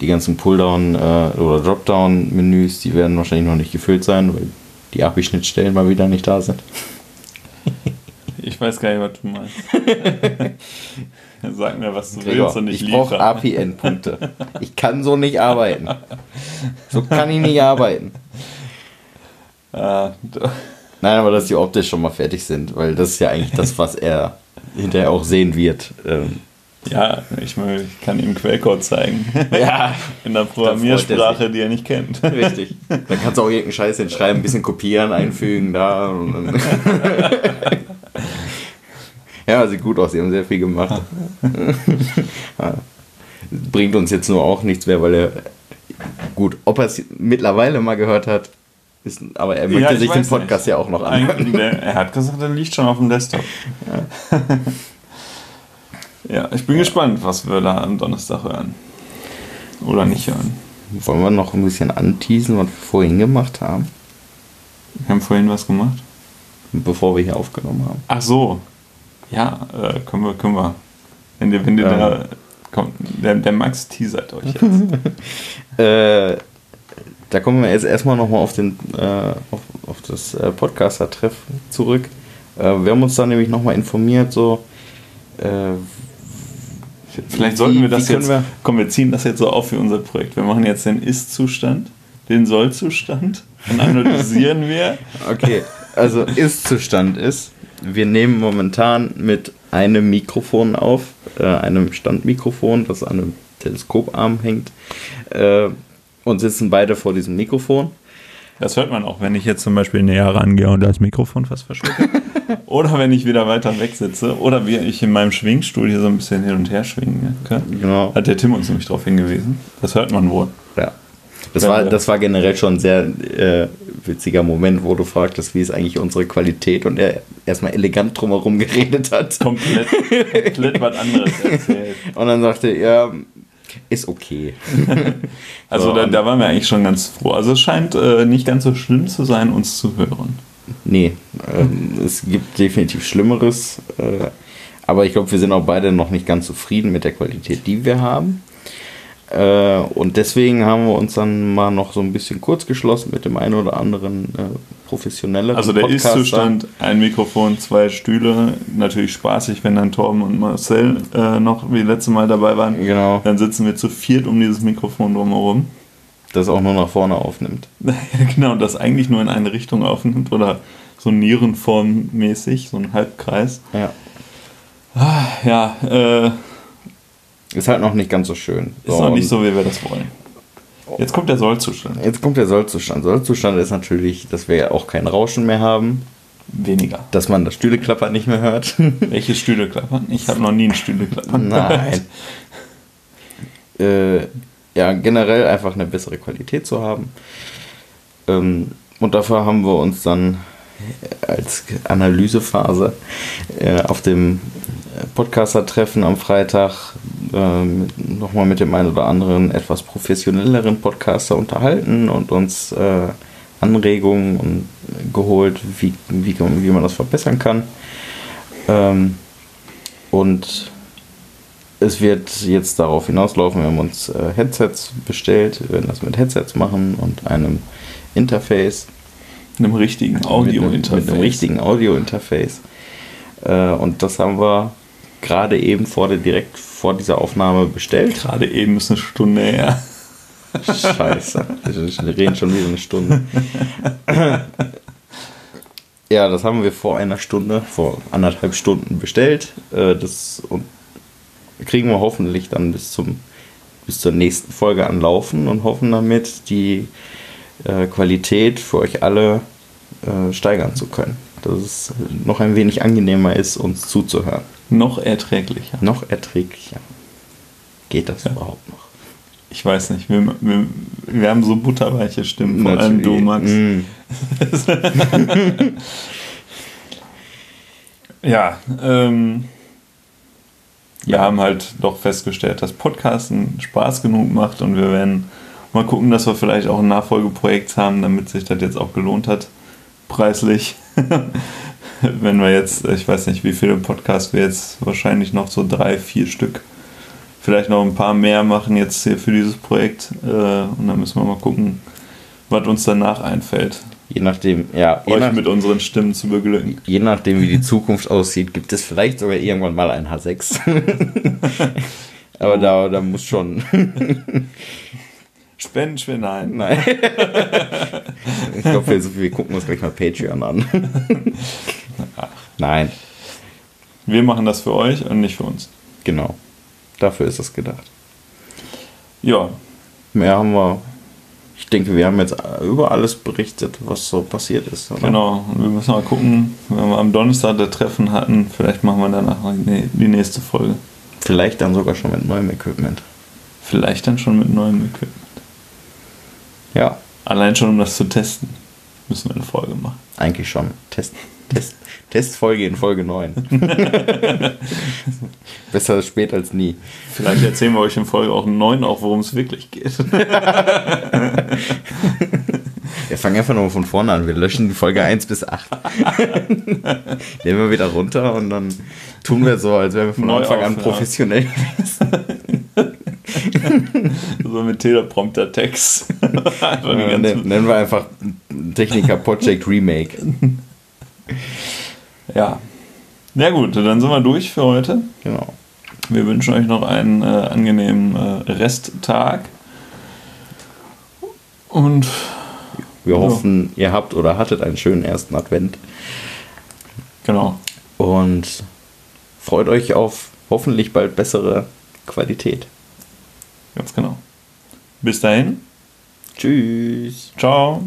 die ganzen Pulldown- äh, oder Dropdown-Menüs, die werden wahrscheinlich noch nicht gefüllt sein, weil die API-Schnittstellen mal wieder nicht da sind. Ich weiß gar nicht, was du meinst. Sag mir, was du Gregor, willst und ich Ich brauche API-Endpunkte. Ich kann so nicht arbeiten. So kann ich nicht arbeiten. Ah, Nein, aber dass die optisch schon mal fertig sind, weil das ist ja eigentlich das, was er hinterher auch sehen wird. Ähm, ja, ich, meine, ich kann ihm Quellcode zeigen. Ja. In der Programmiersprache, er die er nicht kennt. Richtig. Dann kannst du auch irgendeinen Scheiß hinschreiben, ein bisschen kopieren, einfügen, da. ja, sieht gut aus, sie haben sehr viel gemacht. Bringt uns jetzt nur auch nichts mehr, weil er. Gut, ob er es mittlerweile mal gehört hat, ist, aber er möchte ja, sich den Podcast nicht. ja auch noch anhören. Er hat gesagt, er liegt schon auf dem Desktop. Ja, ja ich bin ja. gespannt, was wir da am Donnerstag hören. Oder nicht hören. Wollen wir noch ein bisschen anteasen, was wir vorhin gemacht haben? Wir haben vorhin was gemacht? Bevor wir hier aufgenommen haben. Ach so. Ja, äh, können wir, können wir. Wenn wenn ähm. der, kommt, der, der Max teasert euch jetzt. äh, da kommen wir jetzt erstmal nochmal auf, den, äh, auf, auf das äh, Podcaster-Treff zurück. Äh, wir haben uns da nämlich nochmal informiert, so. Äh, Vielleicht sollten wir das jetzt. Wir komm, wir ziehen das jetzt so auf für unser Projekt. Wir machen jetzt den Ist-Zustand, den Soll-Zustand und analysieren wir. Okay, also Ist-Zustand ist, wir nehmen momentan mit einem Mikrofon auf, äh, einem Standmikrofon, das an einem Teleskoparm hängt. Und sitzen beide vor diesem Mikrofon. Das hört man auch, wenn ich jetzt zum Beispiel näher rangehe und das Mikrofon fast verschlucke. oder wenn ich wieder weiter weg sitze. Oder wie ich in meinem Schwingstuhl hier so ein bisschen hin und her schwingen kann. Genau. Hat der Tim uns nämlich darauf hingewiesen. Das hört man wohl. Ja. Das war, das war generell schon ein sehr äh, witziger Moment, wo du fragtest, wie ist eigentlich unsere Qualität und er erstmal elegant drumherum geredet hat. Komplett, komplett was anderes erzählt. Und dann sagte er, ja, ist okay. also so, da, da, waren wir eigentlich schon ganz froh. Also es scheint äh, nicht ganz so schlimm zu sein, uns zu hören. Nee, ähm, es gibt definitiv Schlimmeres. Äh, aber ich glaube, wir sind auch beide noch nicht ganz zufrieden mit der Qualität, die wir haben. Äh, und deswegen haben wir uns dann mal noch so ein bisschen kurz geschlossen mit dem einen oder anderen äh, professionelleren Also der Ist-Zustand, ein Mikrofon, zwei Stühle, natürlich spaßig, wenn dann Torben und Marcel äh, noch wie letzte Mal dabei waren. Genau. Dann sitzen wir zu viert um dieses Mikrofon drumherum. Das auch nur nach vorne aufnimmt. genau, das eigentlich nur in eine Richtung aufnimmt oder so Nierenform-mäßig, so ein Halbkreis. Ja. Ah, ja, äh, ist halt noch nicht ganz so schön. Ist noch nicht so, wie wir das wollen. Jetzt kommt der Sollzustand. Jetzt kommt der Sollzustand. Sollzustand ist natürlich, dass wir ja auch kein Rauschen mehr haben. Weniger. Dass man das Stühleklappern nicht mehr hört. Welche Stühleklappern? Ich habe noch nie ein Stühleklappern Nein. äh, ja, generell einfach eine bessere Qualität zu haben. Ähm, und dafür haben wir uns dann als Analysephase äh, auf dem Podcaster-Treffen am Freitag äh, nochmal mit dem einen oder anderen etwas professionelleren Podcaster unterhalten und uns äh, Anregungen und, geholt, wie, wie, wie man das verbessern kann. Ähm, und es wird jetzt darauf hinauslaufen, wir haben uns äh, Headsets bestellt, wir werden das mit Headsets machen und einem Interface. Einem richtigen Audio-Interface. Mit, mit, einem richtigen Audio-Interface. Äh, und das haben wir gerade eben vor der, direkt vor dieser Aufnahme bestellt. Gerade eben ist eine Stunde her. Scheiße. Wir reden schon wieder eine Stunde. ja, das haben wir vor einer Stunde, vor anderthalb Stunden bestellt. Äh, das kriegen wir hoffentlich dann bis zum bis zur nächsten Folge anlaufen und hoffen damit die äh, Qualität für euch alle äh, steigern zu können. Dass es noch ein wenig angenehmer ist, uns zuzuhören. Noch erträglicher. Noch erträglicher. Geht das Ja. überhaupt noch? Ich weiß nicht, wir, wir, wir haben so butterweiche Stimmen, vor allem du, Max. Mm. Ja, ähm, wir haben halt doch festgestellt, dass Podcasten Spaß genug macht und wir werden mal gucken, dass wir vielleicht auch ein Nachfolgeprojekt haben, damit sich das jetzt auch gelohnt hat, preislich. Wenn wir jetzt, ich weiß nicht, wie viele Podcasts wir jetzt wahrscheinlich noch so drei, vier Stück, vielleicht noch ein paar mehr machen jetzt hier für dieses Projekt äh, und dann müssen wir mal gucken, was uns danach einfällt, Je nachdem, ja, je, euch nach, mit unseren Stimmen zu beglücken. je nachdem, wie die Zukunft aussieht, gibt es vielleicht sogar irgendwann mal ein H6. Aber da, da muss schon. Spenden, spenden, nein. Nein. ich glaube, wir, wir gucken uns gleich mal Patreon an. Nein, Wir machen das für euch und nicht für uns. genau. Dafür ist das gedacht. Ja, Mehr haben wir. Ich denke, wir haben jetzt über alles berichtet, was so passiert ist. Oder? genau. Und wir müssen mal gucken, wenn wir am Donnerstag das Treffen hatten, vielleicht machen wir danach die nächste Folge. Vielleicht dann sogar schon mit neuem Equipment. Vielleicht dann schon mit neuem Equipment. Ja, Allein schon, um das zu testen, müssen wir eine Folge machen. eigentlich schon. Test, Test, Testfolge in Folge 9. Besser spät als nie. Vielleicht erzählen wir euch in Folge auch 9 auch, worum es wirklich geht. Wir fangen einfach nur von vorne an. Wir löschen die Folge 1 bis 8. Nehmen wir wieder runter und dann tun wir so, als wären wir von Neu Anfang an auf, ja. professionell. so mit Äh, ganze- nen- Nennen wir einfach Techniker Project Remake. Ja. Na gut, dann sind wir durch für heute. Genau. Wir wünschen euch noch einen äh, angenehmen äh, Resttag. Und Wir Ja. hoffen, ihr habt oder hattet einen schönen ersten Advent genau. und freut euch auf hoffentlich bald bessere Qualität. Ganz genau. Bis dahin. Tschüss. Ciao.